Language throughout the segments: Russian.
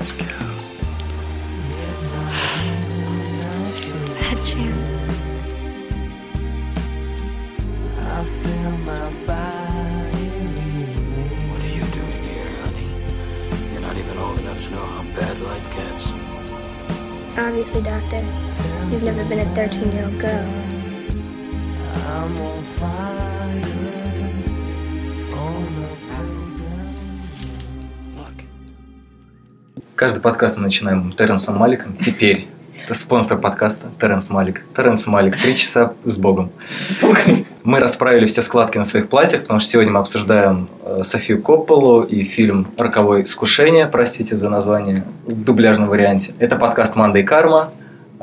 What are you doing here, honey? You're not even old enough to know how bad life gets. Obviously, Doctor, you've never been a 13 year old girl. Каждый подкаст мы начинаем Терренсом Маликом. Теперь это спонсор подкаста Терренс Малик. Терренс Малик. Три часа с Богом. Мы расправили все складки на своих платьях, потому что сегодня мы обсуждаем э, Софию Копполу и фильм «Роковое искушение», простите за название в дубляжном варианте. Это подкаст «Манда и карма».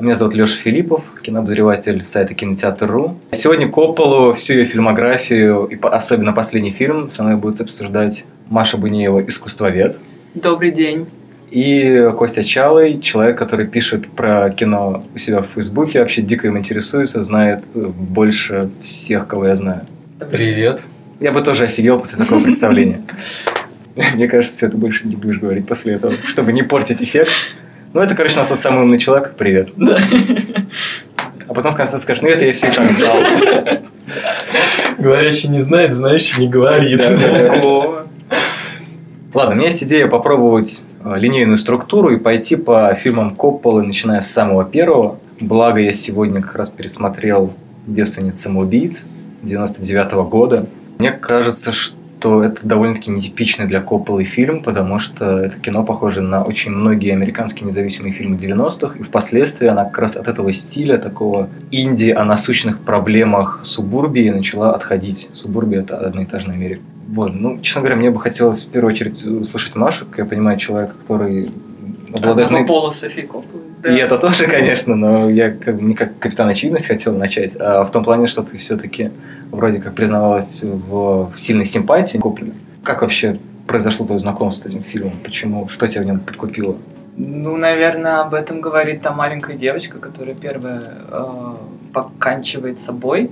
Меня зовут Леша Филиппов, кинообозреватель сайта Кинотеатр.ру. Сегодня Копполу, всю ее фильмографию, и особенно последний фильм, со мной будет обсуждать Маша Бунеева, искусствовед. Добрый день. И Костя Чалый, человек, который пишет про кино у себя в Фейсбуке, вообще дико им интересуется, знает больше всех, кого я знаю. Привет. Я бы тоже офигел после такого представления. Мне кажется, все это больше не будешь говорить после этого, чтобы не портить эффект. Ну, это, короче, у нас тот самый умный человек. Привет. А потом в конце скажешь, ну, это я все и так знал. Говорящий не знает, знающий не говорит. Ого. Ладно, у меня есть идея попробовать линейную структуру и пойти по фильмам Копполы, начиная с самого первого. Благо, я сегодня как раз пересмотрел «Девственниц самоубийц» 99 года. Мне кажется, что это довольно-таки нетипичный для Копполы фильм, потому что это кино похоже на очень многие американские независимые фильмы 90-х, и впоследствии она как раз от этого стиля, такого инди о насущных проблемах субурбии начала отходить. Субурбия – это одноэтажная Америка. Вот, ну, честно говоря, мне бы хотелось в первую очередь услышать Машу, как я понимаю, человека, который обладает... Одного Копполы. Да. И это тоже, конечно, но я как бы не как капитан очевидность хотел начать, а в том плане, что ты все-таки вроде как признавалась в сильной симпатии Копполе. Как вообще произошло твое знакомство с этим фильмом? Почему? Что тебя в нем подкупило? Ну, наверное, об этом говорит та маленькая девочка, которая первая э, поканчивает собой.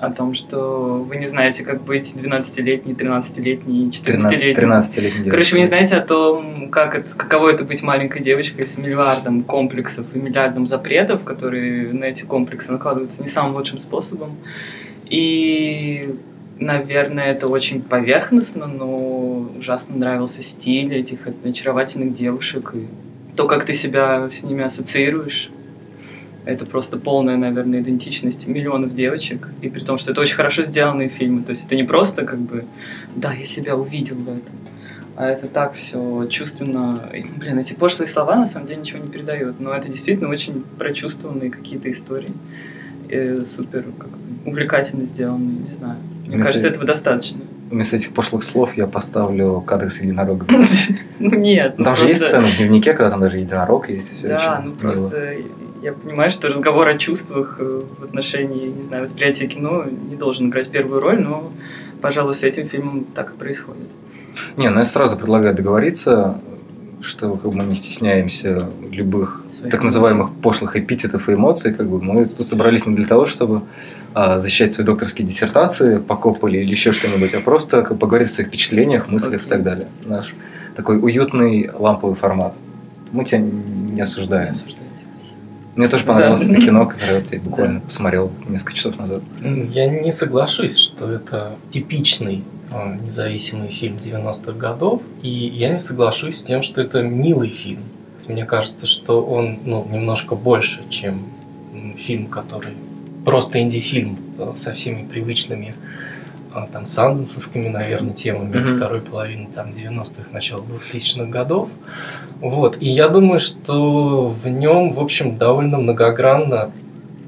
О том, что вы не знаете, как быть 12-летней, 13-летней, 14-летней. 13-летний Короче, вы не знаете о том, как это, каково это быть маленькой девочкой с миллиардом комплексов и миллиардом запретов, которые на эти комплексы накладываются не самым лучшим способом. И, наверное, это очень поверхностно, но ужасно нравился стиль этих очаровательных девушек и то, как ты себя с ними ассоциируешь. Это просто полная, наверное, идентичность миллионов девочек. И при том, что это очень хорошо сделанные фильмы. То есть это не просто как бы, да, я себя увидел в этом. А это так все чувственно. И, блин, эти пошлые слова на самом деле ничего не передают. Но это действительно очень прочувствованные какие-то истории. И супер как бы, увлекательно сделанные, не знаю. Мне Мне кажется, этого достаточно. Вместо этих пошлых слов я поставлю кадры с единорогом. Ну нет. Ну, ну Там же есть сцена в дневнике, когда там даже единорог есть и все. Да, ну просто я понимаю, что разговор о чувствах э, в отношении, не знаю, восприятия кино не должен играть первую роль, но, пожалуй, с этим фильмом так и происходит. Не, ну я сразу предлагаю договориться, что как бы мы не стесняемся любых Своих так называемых пошлых эпитетов и эмоций. Как бы мы тут собрались не для того, чтобы а, защищать свои докторские диссертации по Копполе или еще что-нибудь, а просто как поговорить о своих впечатлениях, мыслях и Окей. так далее. Наш такой уютный ламповый формат. Мы тебя не Не осуждаем. Мне тоже понравилось Да. это кино, которое вот я буквально посмотрел несколько часов назад. Я не соглашусь, что это типичный э, независимый фильм 90-х годов, и я не соглашусь с тем, что это милый фильм. Мне кажется, что он ну, немножко больше, чем фильм, который просто инди-фильм э, со всеми привычными там санденсовскими, наверное, темами Мгм. второй половины там 90-х, начала 2000-х годов. Вот. И я думаю, что в нем, в общем, довольно многогранно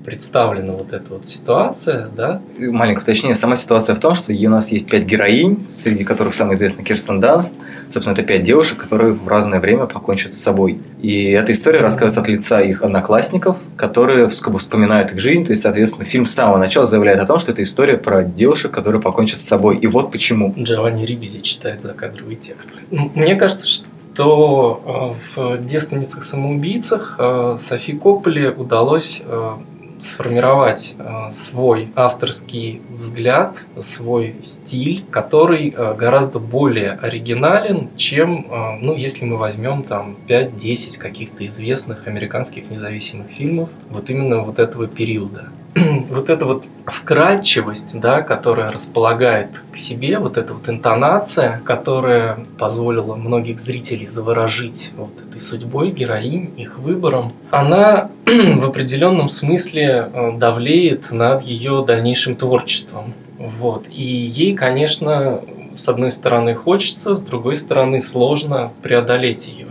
представлена вот эта вот ситуация, да, Маленькое уточнение. Сама ситуация в том, что у нас есть пять героинь, среди которых самая известная Кирстен Данст. Собственно, это пять девушек, которые в разное время покончат с собой. И эта история рассказывается от лица их одноклассников, которые вспоминают их жизнь. То есть, соответственно, фильм с самого начала заявляет о том, что это история про девушек, которые покончат с собой. И вот почему. Джованни Рибизи читает закадровый текст. Мне кажется, что э, в «Девственницах-самоубийцах» э, Софи Копполе удалось э, сформировать э, свой авторский взгляд, свой стиль, который э, гораздо более оригинален, чем, э, ну, если мы возьмем там 5-10 каких-то известных американских независимых фильмов, вот именно вот этого периода. вот эта вот вкрадчивость, да, которая располагает к себе, вот эта вот интонация, которая позволила многих зрителей заворожить вот этой судьбой героинь, их выбором, она в определенном смысле э, давлеет над ее дальнейшим творчеством. Вот. И ей, конечно, с одной стороны хочется, с другой стороны сложно преодолеть ее.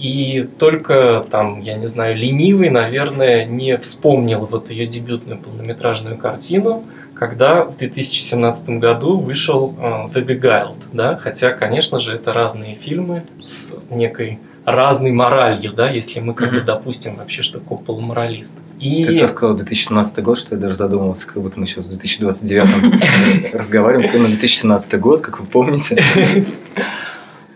И только там, я не знаю, ленивый, наверное, не вспомнил вот ее дебютную полнометражную картину, когда в 2017 году вышел uh, The Beguiled, да, хотя, конечно же, это разные фильмы с некой разной моралью, да, если мы как бы допустим вообще, что Коппола моралист. И... Ты как сказал 2017 год, что я даже задумался, как будто мы сейчас в 2029 разговариваем, но 2017 год, как вы помните.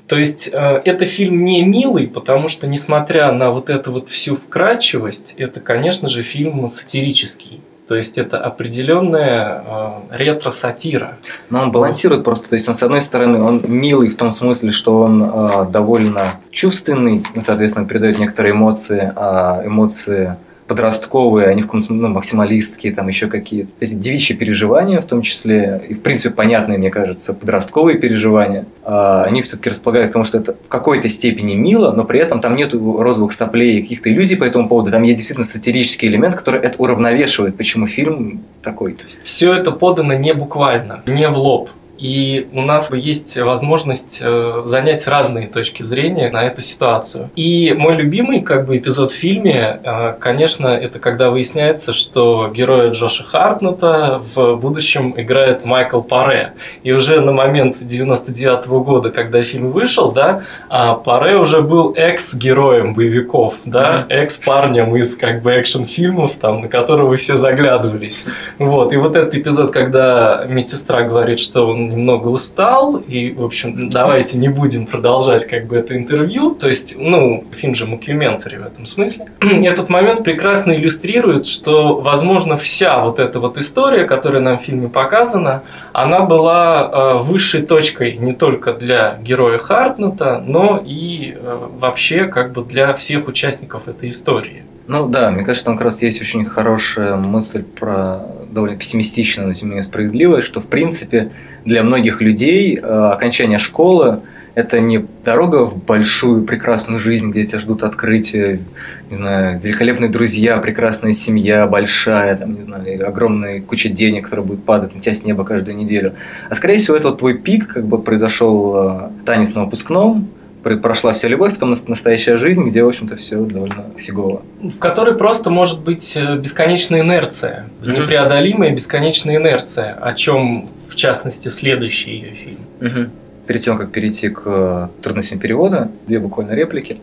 То есть э, это фильм не милый, потому что, несмотря на вот эту вот всю вкрадчивость, это, конечно же, фильм сатирический. То есть это определенная э, ретро-сатира. Но он балансирует просто. То есть он, с одной стороны, он милый в том смысле, что он э, довольно чувственный, соответственно, передает некоторые эмоции, а эмоции подростковые, они в каком-то ну, максималистские, там еще какие-то. То есть девичьи переживания, в том числе, и в принципе понятные, мне кажется, подростковые переживания, а, они все-таки располагают к тому, что это в какой-то степени мило, но при этом там нет розовых соплей и каких-то иллюзий по этому поводу. Там есть действительно сатирический элемент, который это уравновешивает, почему фильм такой. Все это подано не буквально, не в лоб. И у нас есть возможность э, занять разные точки зрения на эту ситуацию. И мой любимый как бы эпизод в фильме, э, конечно, это когда выясняется, что героя Джоша Хартнета в будущем играет Майкл Паре. И уже на момент 99 -го года, когда фильм вышел, да, а Паре уже был экс-героем боевиков, да, экс-парнем из как бы экшн-фильмов, там, на которого все заглядывались. Вот. И вот этот эпизод, когда медсестра говорит, что он немного устал, и, в общем, давайте не будем продолжать как бы это интервью. То есть, ну, фильм же мокюментари в этом смысле. Этот момент прекрасно иллюстрирует, что, возможно, вся вот эта вот история, которая нам в фильме показана, она была э, высшей точкой не только для героя Хартнета, но и э, вообще как бы для всех участников этой истории. Ну да, мне кажется, там как раз есть очень хорошая мысль про довольно пессимистичную, но тем не менее справедливая, что в принципе для многих людей э, окончание школы это не дорога в большую прекрасную жизнь, где тебя ждут открытия, не знаю, великолепные друзья, прекрасная семья, большая, там, не знаю, огромная куча денег, которая будет падать на тебя с неба каждую неделю. А скорее всего, это вот твой пик, как бы произошел э, танец на выпускном, прошла вся любовь, потом настоящая жизнь, где, в общем-то, все довольно фигово. В которой просто может быть э, бесконечная инерция, mm-hmm. непреодолимая бесконечная инерция, о чем, в частности, следующий ее фильм. Mm-hmm. Перед тем, как перейти к э, трудностям перевода, две буквально реплики.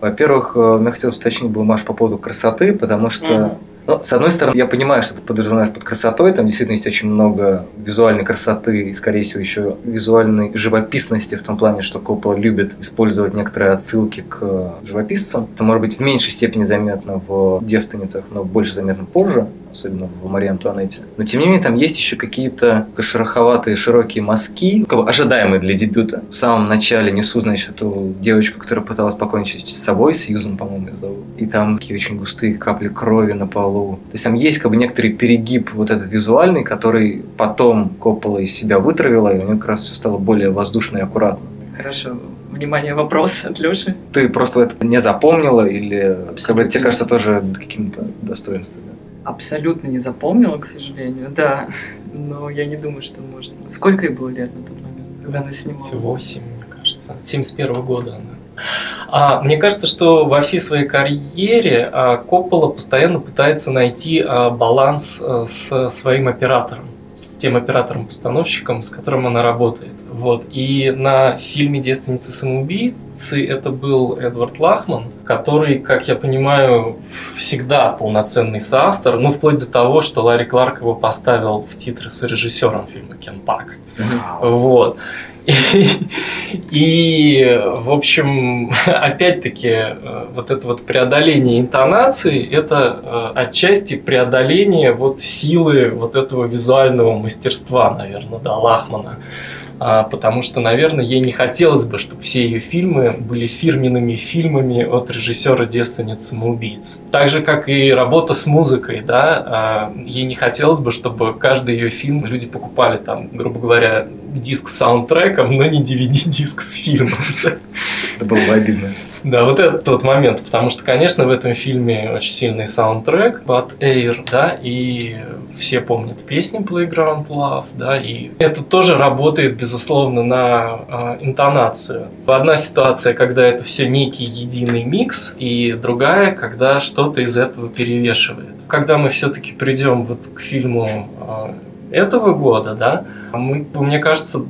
Во-первых, э, мне хотелось уточнить был Маш по поводу красоты, потому что mm-hmm ну, с одной стороны, я понимаю, что ты подразумеваешь под красотой, там действительно есть очень много визуальной красоты и, скорее всего, еще визуальной живописности в том плане, что Коппола любит использовать некоторые отсылки к живописцам. Это может быть в меньшей степени заметно в «Девственницах», но больше заметно позже, особенно в Марии Антуанетте. Но, тем не менее, там есть еще какие-то шероховатые, широкие мазки, как бы ожидаемые для дебюта. В самом начале несу, значит, эту девочку, которая пыталась покончить с собой, Сьюзан, по-моему, ее зовут. И там такие очень густые капли крови на полу. То есть там есть как бы некоторый перегиб вот этот визуальный, который потом Коппола из себя вытравила, и у него как раз все стало более воздушно и аккуратно. Хорошо. Внимание, вопрос от Леши. Ты просто это не запомнила или бы, тебе кажется тоже каким-то достоинством? Абсолютно не запомнила, к сожалению, да. Но я не думаю, что можно. Сколько ей было лет на тот момент, когда она снимала? 8, мне кажется. 71 года она. А, мне кажется, что во всей своей карьере а, Коппола постоянно пытается найти а, баланс а, с своим оператором, с тем оператором-постановщиком, с которым она работает. Вот. И на фильме «Девственница самоубийц» продюсерщицей это был Эдвард Лахман, который, как я понимаю, всегда полноценный соавтор, ну, вплоть до того, что Ларри Кларк его поставил в титры с режиссером фильма «Кен Пак». Вот. И, в общем, опять-таки, э, вот это вот преодоление интонации, это э, отчасти преодоление вот силы вот этого визуального мастерства, наверное, да, Лахмана. А, потому что, наверное, ей не хотелось бы, чтобы все ее фильмы были фирменными фильмами от режиссера «Девственниц самоубийц». Так же, как и работа с музыкой, да, а, ей не хотелось бы, чтобы каждый ее фильм люди покупали там, грубо говоря, диск с саундтреком, но не DVD-диск с фильмом. Это было бы обидно. Да, вот этот тот момент, потому что, конечно, в этом фильме очень сильный саундтрек, Bad Air, да, и все помнят песни Playground Love, да, и это тоже работает, безусловно, на э, интонацию. Одна ситуация, когда это все некий единый микс, и другая, когда что-то из этого перевешивает. Когда мы все-таки придем вот к фильму э, этого года, да, мы, мне кажется,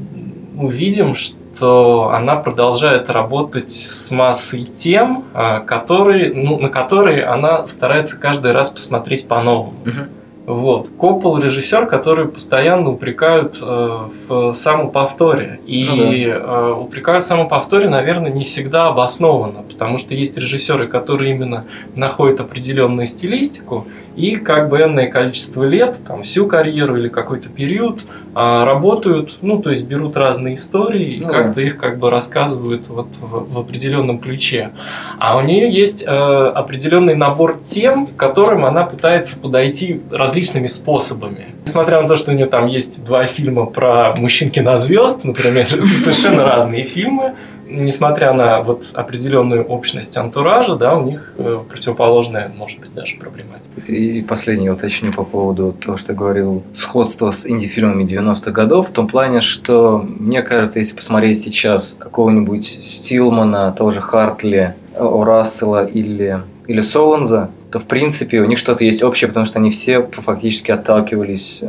увидим, что что она продолжает работать с массой тем, а, которые, ну, на которые она старается каждый раз посмотреть по-новому. Угу. Вот. Коппол режиссер, который постоянно упрекают э, в самоповторе. И ну, да. э, упрекают в самоповторе, наверное, не всегда обоснованно, потому что есть режиссеры, которые именно находят определенную стилистику и как бы энное количество лет, там, всю карьеру или какой-то период э, работают, ну, то есть берут разные истории и ну, как-то да. их как бы рассказывают вот в, в определенном ключе. А у нее есть э, определенный набор тем, к которым она пытается подойти раз различными способами. Несмотря на то, что у нее там есть два фильма про мужчин кинозвезд, например, совершенно разные фильмы, несмотря на вот определенную общность антуража, да, у них э, противоположная, может быть, даже проблематика. И последнее уточню по поводу того, что говорил, сходство с инди-фильмами 90-х годов, в том плане, что, мне кажется, если посмотреть сейчас какого-нибудь Стилмана, того же Хартли, О Рассела или, или Соланза, то в принципе у них что-то есть общее, потому что они все фактически отталкивались э,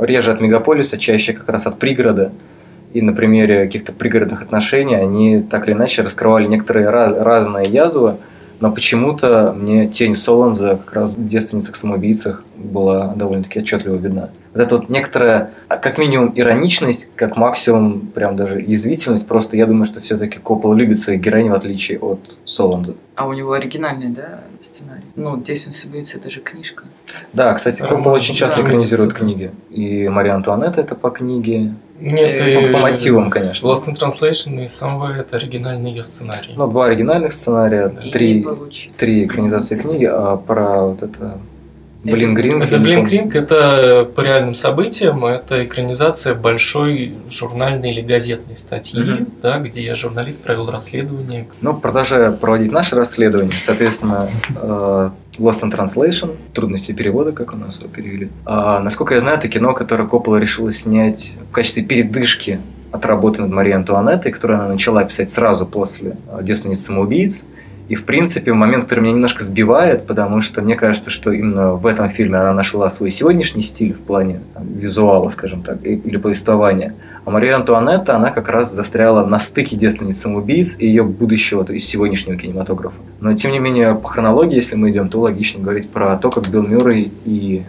реже от мегаполиса, чаще как раз от пригорода. И на примере каких-то пригородных отношений они так или иначе раскрывали некоторые раз, разные язвы, но почему-то мне тень Соланза как раз в девственницах самоубийцах была довольно-таки отчетливо видна. Вот эта вот некоторая, а, как минимум, ироничность, как максимум, прям даже язвительность. Просто я думаю, что все-таки Коппола любит своих героинь, в отличие от Соланза. А у него оригинальный, да, сценарий? Ну, «Девственница самоубийца» это же книжка. Да, кстати, Коппола очень часто экранизирует книги. И Мария Антуанетта это по книге, нет, по, и... по мотивам, конечно. Lost in Translation и Somewhere это оригинальный ее сценарий. Ну, два оригинальных сценария, да. три, три экранизации книги, а про вот это Блинкринг. Это Блинкринг, это по реальным событиям, это экранизация большой журнальной или газетной статьи, угу. да, где журналист провел расследование. Ну, продолжая проводить наше расследование, соответственно, э, Lost in Translation, трудности перевода, как у нас его перевели. А, насколько я знаю, это кино, которое Коппола решила снять в качестве передышки от работы над Марией Антуанеттой, которую она начала писать сразу после «Девственниц самоубийц». И, в принципе, момент, который меня немножко сбивает, потому что мне кажется, что именно в этом фильме она нашла свой сегодняшний стиль в плане там, визуала, скажем так, или повествования. А Мария Антуанетта, она как раз застряла на стыке девственниц самоубийц и ее будущего, то есть сегодняшнего кинематографа. Но, тем не менее, по хронологии, если мы идем, то логично говорить про то, как Билл Мюррей и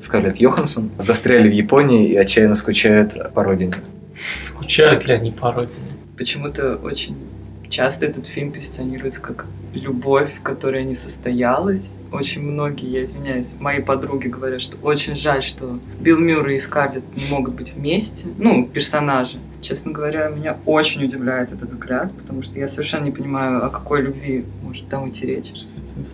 Скарлетт Йоханссон застряли в Японии и отчаянно скучают по родине. Скучают ли они по родине? Почему-то очень часто этот фильм позиционируется как любовь, которая не состоялась. Очень многие, я извиняюсь, мои подруги говорят, что очень жаль, что Билл Мюррей и Скарлетт не могут быть вместе. Ну, персонажи. Честно говоря, меня очень удивляет этот взгляд, потому что я совершенно не понимаю, о какой любви может там идти речь.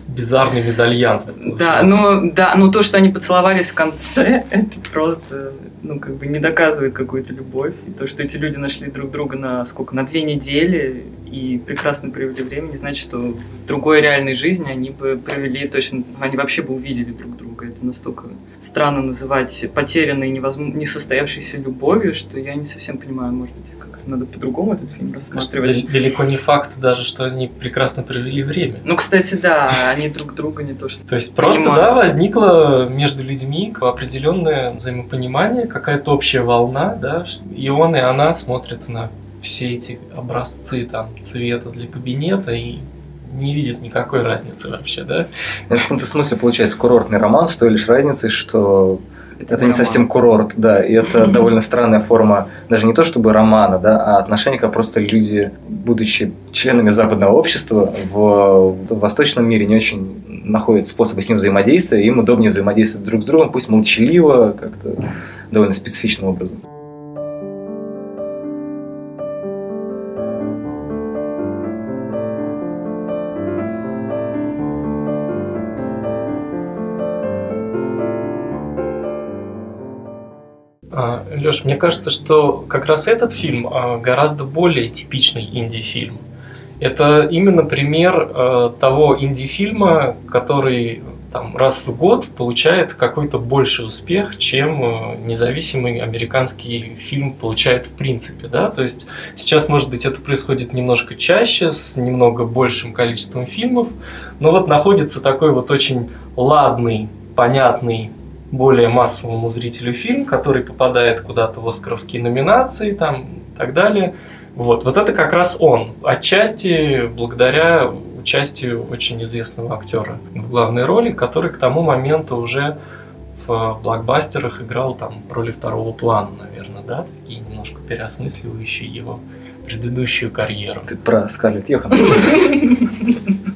Бизарный мезальянс. Да, ну, да, ну то, что они поцеловались в конце, это просто, ну, как бы не доказывает какую-то любовь. И то, что эти люди нашли друг друга на сколько, на две недели и прекрасно провели время, не значит, что в другой реальной жизни они бы провели точно, они вообще бы увидели друг друга. Это настолько странно называть потерянной, невозможно, несостоявшейся любовью, что я не совсем понимаю, может быть, как надо по-другому этот фильм рассматривать. Кажется, далеко не факт даже, что они прекрасно провели время. Ну, кстати, да, они друг друга не то что То есть просто, да, возникло между людьми определенное взаимопонимание, какая-то общая волна, да, и он, и она смотрят на все эти образцы там цвета для кабинета и не видит никакой разницы вообще, да? В каком-то смысле получается курортный роман с той лишь разницей, что это, не роман. совсем курорт, да, и это довольно странная форма, даже не то чтобы романа, да, а отношения, как просто люди, будучи членами западного общества, в, в восточном мире не очень находят способы с ним взаимодействия, им удобнее взаимодействовать друг с другом, пусть молчаливо, как-то довольно специфичным образом. Леш, мне кажется, что как раз этот фильм а, гораздо более типичный инди-фильм. Это именно пример э, того инди-фильма, который там, раз в год получает какой-то больший успех, чем э, независимый американский фильм получает в принципе. Да? То есть сейчас, может быть, это происходит немножко чаще, с немного большим количеством фильмов, но вот находится такой вот очень ладный, понятный более массовому зрителю фильм, который попадает куда-то в оскаровские номинации там, и так далее. Вот, вот это как раз он. Отчасти благодаря участию очень известного актера в главной роли, который к тому моменту уже в блокбастерах играл там роли второго плана, наверное, да, такие немножко переосмысливающие его предыдущую карьеру. Ты про Скарлетт Йоханссон.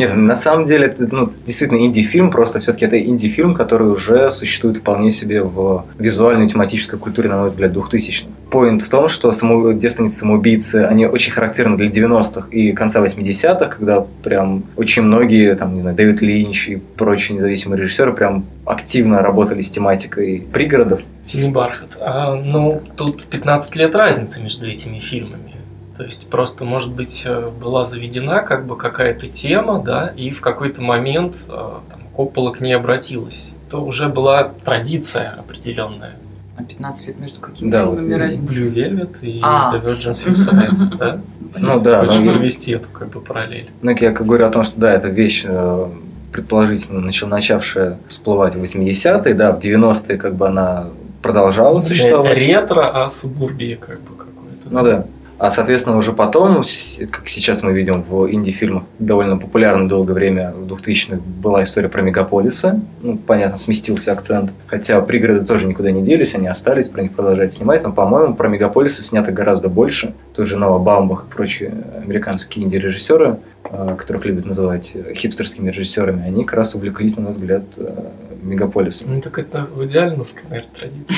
Нет, на самом деле это ну, действительно инди-фильм, просто все-таки это инди-фильм, который уже существует вполне себе в визуальной тематической культуре, на мой взгляд, 2000-х. Поинт в том, что само... девственницы-самоубийцы, они очень характерны для 90-х и конца 80-х, когда прям очень многие, там, не знаю, Дэвид Линч и прочие независимые режиссеры прям активно работали с тематикой пригородов. Синий бархат. А, ну, тут 15 лет разницы между этими фильмами. То есть просто, может быть, э, была заведена как бы какая-то тема, да, и в какой-то момент э, там, Коппола к ней обратилась. То уже была традиция определенная. А 15 лет между какими Да, фильмами вот, разница? Blue Velvet и А. The Virgin Suicides, да? Ну да, Хочу ну, провести эту как бы параллель. Ну, я как говорю о том, что да, эта вещь э, предположительно начал, начавшая всплывать в 80-е, да, в 90-е как бы она продолжала существовать. Ретро, а субурбия как бы какое-то. Ну да. А, соответственно, уже потом, как сейчас мы видим в инди-фильмах, довольно популярно долгое время в 2000-х была история про мегаполисы. Ну, понятно, сместился акцент. Хотя пригороды тоже никуда не делись, они остались, про них продолжают снимать. Но, по-моему, про мегаполисы снято гораздо больше. Тут же Нова Бамбах и прочие американские инди-режиссеры, э, которых любят называть хипстерскими режиссерами, они как раз увлеклись, на мой взгляд, э, мегаполисом. Ну так это в идеальновская, наверное, традиция.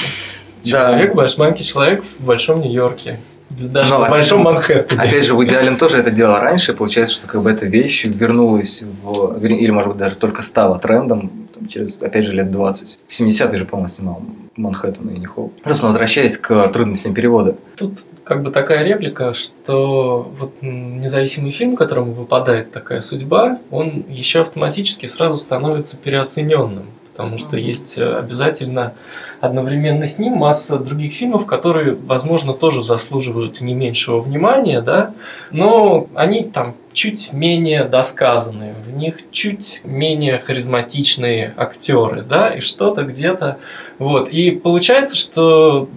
Да. Человек, баш- маленький человек в большом Нью-Йорке. Даже Ну, в опять большом же- Манхэттене. Опять же, Вуди Аллен тоже это делал раньше, получается, что как бы эта вещь вернулась в... Или, может быть, даже только стала трендом там, через, опять же, лет 20. В 70-е же, по-моему, снимал Манхэттен и Нихол. Собственно, возвращаясь к трудностям перевода. Тут как бы такая реплика, что вот независимый фильм, которому выпадает такая судьба, он еще автоматически сразу становится переоцененным. Потому что есть э, обязательно одновременно с ним масса других фильмов, которые, возможно, тоже заслуживают не меньшего внимания, да, но они там чуть менее досказанные, в них чуть менее харизматичные актеры, да, и что-то где-то вот. И получается, что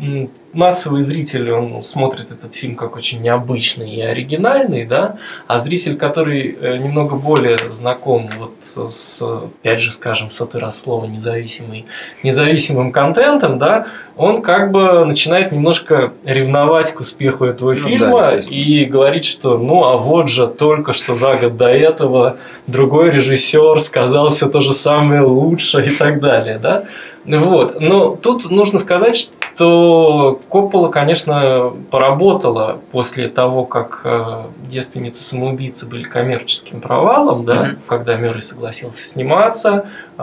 массовый зритель, он смотрит этот фильм как очень необычный и оригинальный, да, а зритель, который э, немного более знаком вот с, опять же, скажем, сотый раз слово независимый, независимым контентом, да, он как бы начинает немножко ревновать к успеху этого Ну да, фильма естественно. и говорит, что ну а вот же только что за год до этого другой режиссер сказал все то же самое лучше и так далее, да. Вот. Но тут нужно сказать, что Коппола, конечно, поработала после того, как э, девственницы самоубийцы были коммерческим провалом, да, Мгм. когда Мюррей согласился сниматься, э,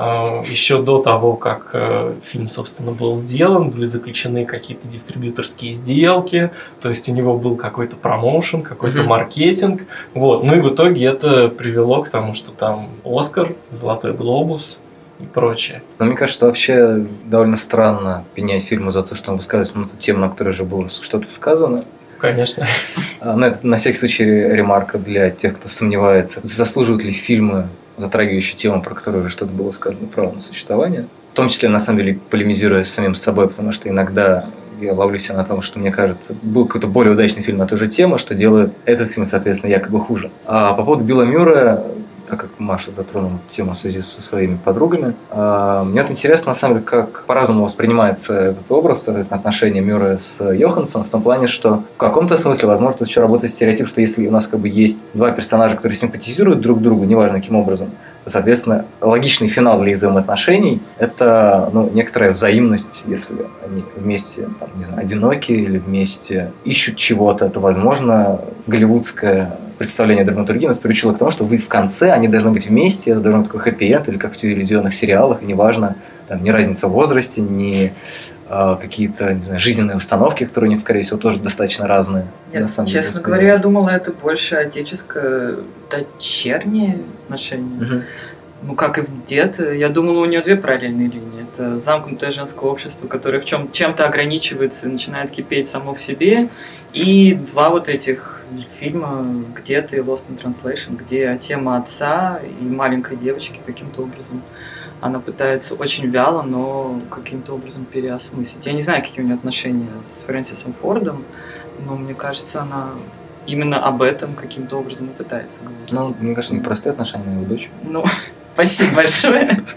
еще до того, как э, фильм, собственно, был сделан, были заключены какие-то дистрибьюторские сделки, то есть у него был какой-то промоушен, какой-то Мгм. маркетинг, вот. Ну и в итоге это привело к тому, что там Оскар, Золотой глобус и прочее. Но мне кажется, вообще довольно странно пенять фильму за то, что он высказывается на ту тему, на которой уже было что-то сказано. Конечно. На, это, на всякий случай ремарка для тех, кто сомневается, заслуживают ли фильмы, затрагивающие тему, про которую уже что-то было сказано, право на существование. В том числе, на самом деле, полемизируя с самим собой, потому что иногда я ловлю себя на том, что, мне кажется, был какой-то более удачный фильм на ту же тему, что делает этот фильм, соответственно, якобы хуже. А по поводу Билла Мюррея, так как Маша затронула тему в связи со своими подругами. А, мне вот интересно, на самом деле, как по-разному воспринимается этот образ, соответственно, отношения Мюррея с Йоханссоном, в том плане, что в каком-то смысле, возможно, тут еще работает стереотип, что если у нас как бы есть два персонажа, которые симпатизируют друг другу, неважно каким образом, Соответственно, логичный финал для их взаимоотношений – это ну, некоторая взаимность, если они вместе, там, не знаю, одинокие или вместе ищут чего-то, то, возможно, голливудское представление драматургии нас приучило к тому, что вы в конце, они должны быть вместе, это должен быть такой хэппи-энд, или как в телевизионных сериалах, и неважно, там, не разница в возрасте, не э, какие-то, не знаю, жизненные установки, которые у них, скорее всего, тоже достаточно разные. Нет, честно деле, говоря, я думала, это больше отеческое дочернее отношение. Угу. Ну, как и в дед, я думала, у нее две параллельные линии. Это замкнутое женское общество, которое в чем чем-то ограничивается начинает кипеть само в себе, и два вот этих фильма «Где-то» и «Lost in Translation», где тема отца и маленькой девочки каким-то образом она пытается очень вяло, но каким-то образом переосмыслить. Я не знаю, какие у нее отношения с Фрэнсисом Фордом, но мне кажется, она именно об этом каким-то образом и пытается говорить. Ну, мне кажется, непростые отношения на его дочь. Ну, спасибо большое.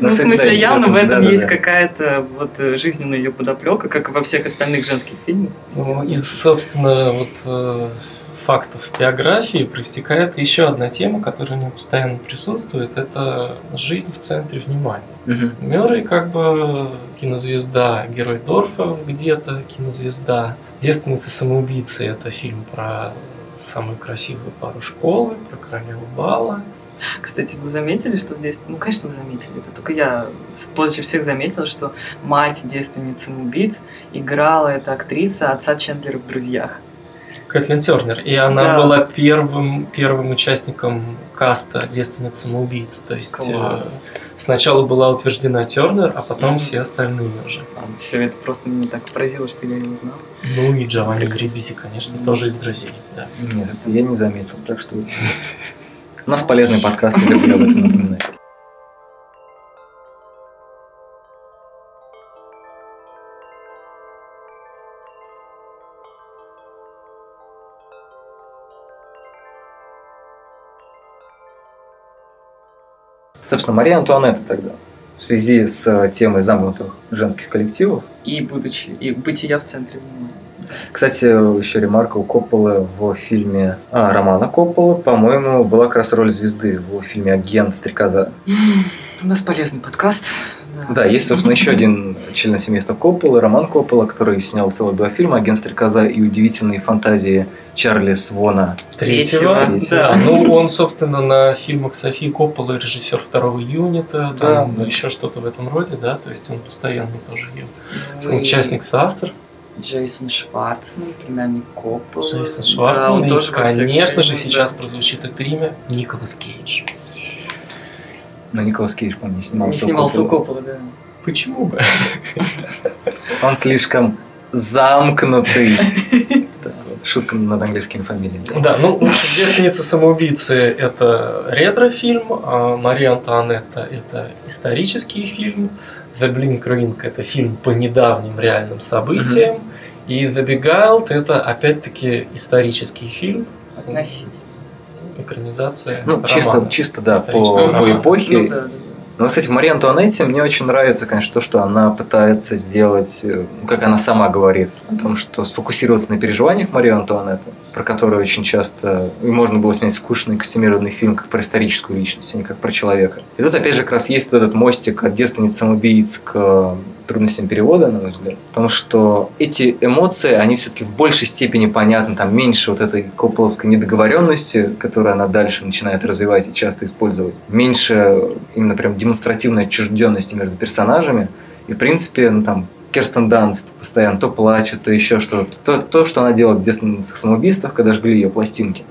Ну, в смысле, явно в этом есть какая-то вот жизненная ее подоплека, как и во всех остальных женских фильмах. Ну, из, собственно, вот э, фактов биографии проистекает еще одна тема, которая у него постоянно присутствует. Это жизнь в центре внимания. Угу. Мюррей как бы кинозвезда, герой Дорфа где-то, кинозвезда. Девственницы самоубийцы – это фильм про самую красивую пару школы, про королеву бала. Кстати, вы заметили, что здесь... Ну, конечно, вы заметили. Это только я позже всех заметила, что мать девственницы самоубийц играла эта актриса отца Чендлера в «Друзьях». Кэтлин Тернер. И она да. была первым, первым участником каста девственниц самоубийц. То есть э, сначала была утверждена Тернер, а потом mm. все остальные уже. Все это просто меня так поразило, что я не узнал. Ну и Джованни Грибиси, конечно, mm. тоже из друзей. Да. Нет, это я не заметил, так что у нас полезный подкаст, я люблю об этом напоминать. Собственно, Мария Антуанетта тогда в связи с э, темой замкнутых женских коллективов. И будучи, и бытия в центре внимания. Кстати, еще ремарка у Копполы в фильме а, Романа Копполы, по-моему, была как раз роль звезды в фильме «Агент Стрекоза». У нас полезный подкаст. Да, есть, собственно, еще один член семейства Коппола, Роман Коппола, который снял целых два фильма «Агент Стрекоза» и «Удивительные фантазии Чарли Свона». Третьего. Третьего. Да, ну он, собственно, на фильмах Софии Коппола режиссер второго юнита, там да, еще что-то в этом роде, да, то есть он постоянно тоже ее ну, участник, соавтор. Джейсон Шварцман, племянник Коппола. Джейсон Шварцман, да, и, тоже конечно же, сейчас прозвучит это имя Николас Кейдж. Но Николас Кейдж, по-моему, не снимался. Не снимался у Коппола, да. Почему бы? Он слишком замкнутый. Шутка над английскими фамилиями. Да, ну, «Девственница самоубийцы» — это ретро-фильм, а «Мария Антуанетта» — это исторический фильм, «The Blink Ring» — это фильм по недавним реальным событиям, и «The Beguiled» — это, опять-таки, исторический фильм. Относительно экранизация. Ну, романа. чисто, чисто, да, по, по эпохе. Ну, да, да. Но, кстати, в Марии мне очень нравится, конечно, то, что она пытается сделать, э, как она сама говорит, о том, что сфокусироваться на переживаниях Марии Антуанетты, про которую очень часто и можно было снять скучный костюмированный фильм как про историческую личность, а не как про человека. И тут, опять же, как раз есть вот этот мостик от девственниц самоубийц к трудностям перевода, на мой взгляд. Потому что эти эмоции, они все-таки в большей степени понятны, там меньше вот этой копловской недоговоренности, которую она дальше начинает развивать и часто использовать. Меньше именно прям демонстративной отчужденности между персонажами. И, в принципе, ну, там, Керстен Данст постоянно то плачет, то еще что-то. То, то, что она делала в детственных самоубийствах, когда жгли ее пластинки.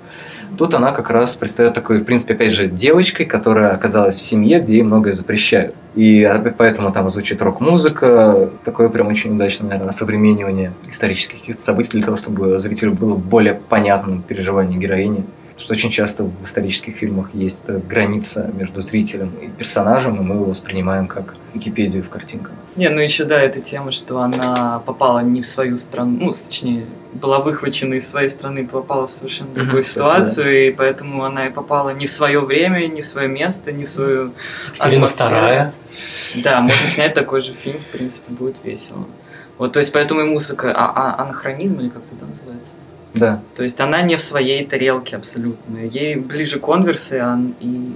Тут она как раз предстает такой, в принципе, опять же, девочкой, которая оказалась в семье, где ей многое запрещают. И поэтому там звучит рок-музыка, такое прям очень удачное, наверное, современнивание исторических каких-то событий для того, чтобы зрителю было более понятно переживание героини что очень часто в исторических фильмах есть эта граница между зрителем и персонажем, и мы его воспринимаем как Википедию в картинках. Не, ну еще да, эта тема, что она попала не в свою страну, ну, точнее, была выхвачена из своей страны, попала в совершенно другую ситуацию, и поэтому она и попала не в свое время, не в свое место, не в свою Екатерина вторая. Да, можно снять такой же фильм, в принципе, будет весело. Вот, то есть, поэтому и музыка, а, а- анахронизм или как это называется? Да. То есть она не в своей тарелке абсолютно. Ей ближе конверсы а, и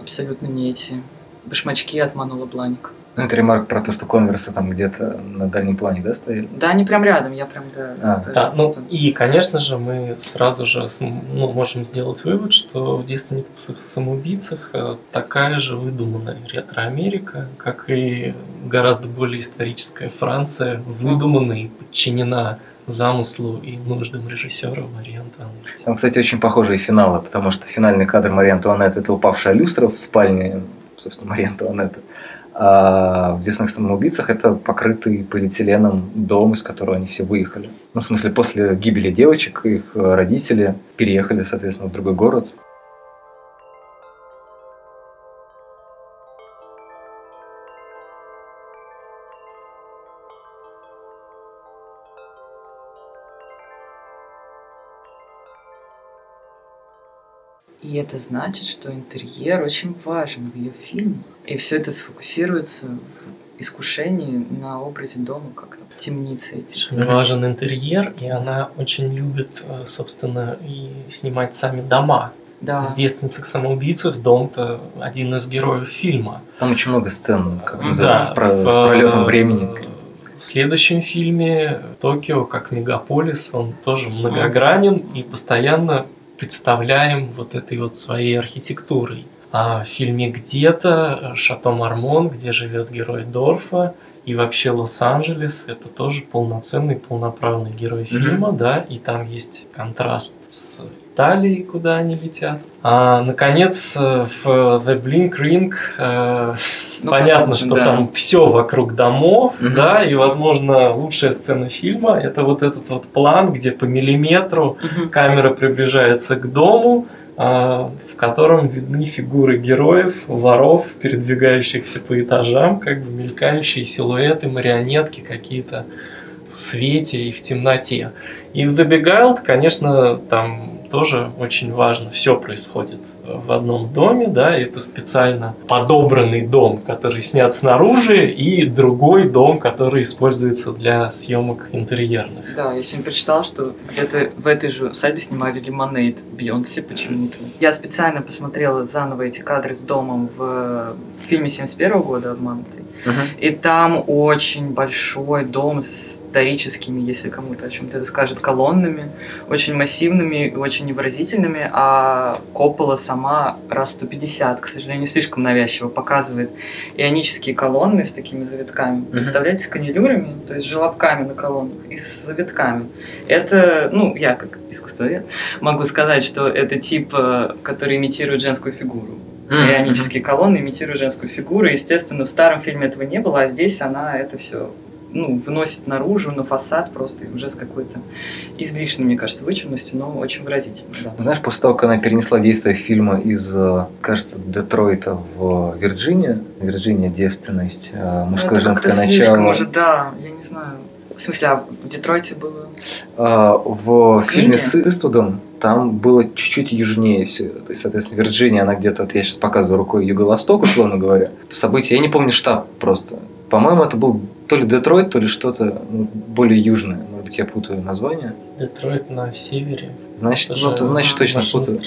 абсолютно не эти башмачки от Манула Бланик. Ну, это ремарк про то, что конверсы там где-то на дальнем плане, да, стояли? Да, они прям рядом, я прям, да. А. даже Да, ну и, конечно же, мы сразу же ну, можем сделать вывод, что в девственницах самоубийцах э, такая же выдуманная ретро-Америка, как и гораздо более историческая Франция, выдумана и подчинена замыслу и нуждам режиссера Марии Антуанетти. Там, кстати, очень похожие финалы, потому что финальный кадр Марии Антуанетты – это упавшая люстра в спальне, собственно, Марии Антуанетты. А в «Девственных самоубийцах» это покрытый полиэтиленом дом, из которого они все выехали. Ну, в смысле, после гибели девочек их родители переехали, соответственно, в другой город. И это значит, что интерьер очень важен в ее фильмах. И все это сфокусируется в искушении на образе дома, как там, темницы эти. Важен интерьер, и она очень любит, э, собственно, и снимать сами дома. Да. С девственницах самоубийцев дом-то один из героев фильма. Там очень много сцен, как Да, называется, с, про- в, с пролетом э, времени. В следующем фильме Токио как мегаполис, он тоже многогранен и постоянно представляем вот этой вот своей архитектурой. А в фильме «Где-то» Шато Мармон, где живет герой Дорфа, и вообще Лос-Анджелес это тоже полноценный, полноправный герой фильма, да, и там есть контраст с Италией, куда они летят. А, наконец, э, в The Blink Ring э, Ну, понятно, что да. там все вокруг домов, Мгм. да, и, возможно, лучшая сцена фильма это вот этот вот план, где по миллиметру Мгм. камера приближается к дому, а, в котором видны фигуры героев, воров, передвигающихся по этажам, как бы мелькающие силуэты, марионетки какие-то в свете и в темноте. И в The Beguiled, конечно, там тоже очень важно, все происходит в одном доме, да, и это специально подобранный дом, который снят снаружи, и другой дом, который используется для съемок интерьерных. Да, я сегодня прочитала, что где-то в этой же усадьбе снимали Лимонейд Бейонсе почему-то. Я специально посмотрела заново эти кадры с домом в, в фильме 71 года «Обманутый». Мгм. И там очень большой дом с дорическими, если кому-то о чем-то это скажет, колоннами, очень массивными и очень невыразительными, а Коппола сама раз 150, к сожалению, слишком навязчиво показывает ионические колонны с такими завитками. Представляете, с канилюрами, то есть желобками на колоннах и с завитками. Это, ну, я как искусствовед могу сказать, что это тип, э, который имитирует женскую фигуру. Ионические колонны имитируют женскую фигуру. Естественно, в старом фильме этого не было, а здесь она это все ну, выносит наружу, на фасад просто и уже с какой-то излишней, мне кажется, вычурностью, но очень выразительно. Да. Знаешь, после того, как она перенесла действие фильма из, э, кажется, Детройта в Вирджинию, Вирджиния девственность, э, мужское Ну, женское как-то слишком, начало. может, да, я не знаю. В смысле, а в Детройте было... А, В В фильме книге? с Иствудом там было чуть-чуть южнее все. То есть, соответственно, Вирджиния, она где-то, вот я сейчас показываю рукой юго-восток, условно говоря. События, я не помню штат просто. По-моему, это был то ли Детройт, то ли что-то ну, более южное. Может быть, я путаю название. Детройт на севере. Значит, Это ну, же то- значит точно путаю.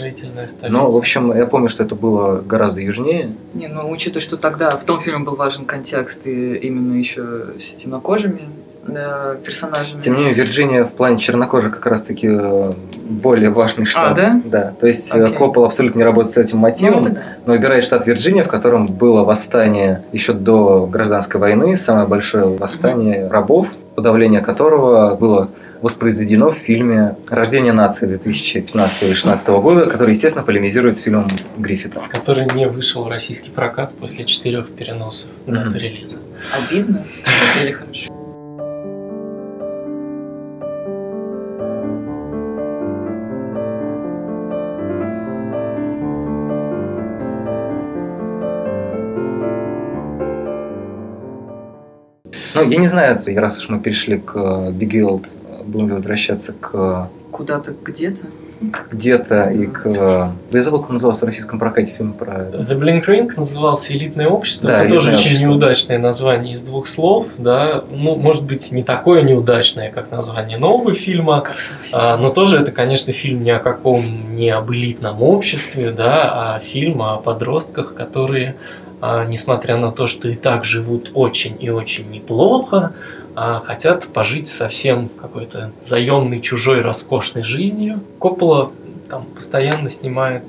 Но, в общем, я помню, что это было гораздо южнее. Не, ну, учитывая, что тогда в том фильме был важен контекст и именно еще с темнокожими э, персонажами. Тем не менее, Вирджиния в плане чернокожих как раз-таки э, более важный штат. да? Да. То есть э, Окей. Коппола абсолютно не работает с этим Ну, мотивом. это да. но выбирает штат Вирджиния, в котором было восстание еще до гражданской войны, самое большое восстание рабов, подавление которого было воспроизведено в фильме «Рождение нации» 2015 или 2016 года, который, естественно, полемизирует с фильмом Гриффита. который не вышел в российский прокат после четырех переносов даты релиза. Обидно или хорошо? Ну, я не знаю, раз уж мы перешли к Big будем ли возвращаться к... Куда-то, где-то? где-то и к... Я забыл, как назывался в российском прокате фильм про... The Blink Ring назывался «Элитное общество». Да, Это тоже очень неудачное название из двух слов. Да? Ну, может быть, не такое неудачное, как название нового фильма, а, но тоже это, конечно, фильм не о каком, не об элитном обществе, да, а фильм о подростках, которые, несмотря на то, что и так живут очень и очень неплохо, а хотят пожить совсем какой-то заемной, чужой, роскошной жизнью. Коппола там постоянно снимает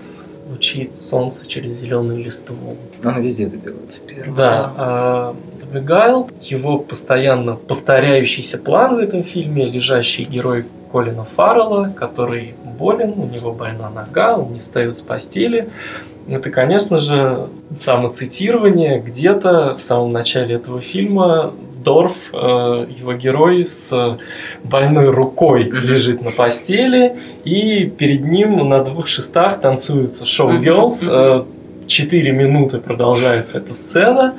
лучи солнца через зеленую листву. Она везде это делает. Сперва, да. А, Бегайл, его постоянно повторяющийся план в этом фильме, лежащий герой Колина Фаррелла, который болен, у него больна нога, он не встает с постели. Это, конечно же, самоцитирование где-то в самом начале этого фильма. Дорф, э, его герой с больной рукой лежит на постели, и перед ним на двух шестах танцуют шоу-герлс. Четыре минуты продолжается эта сцена.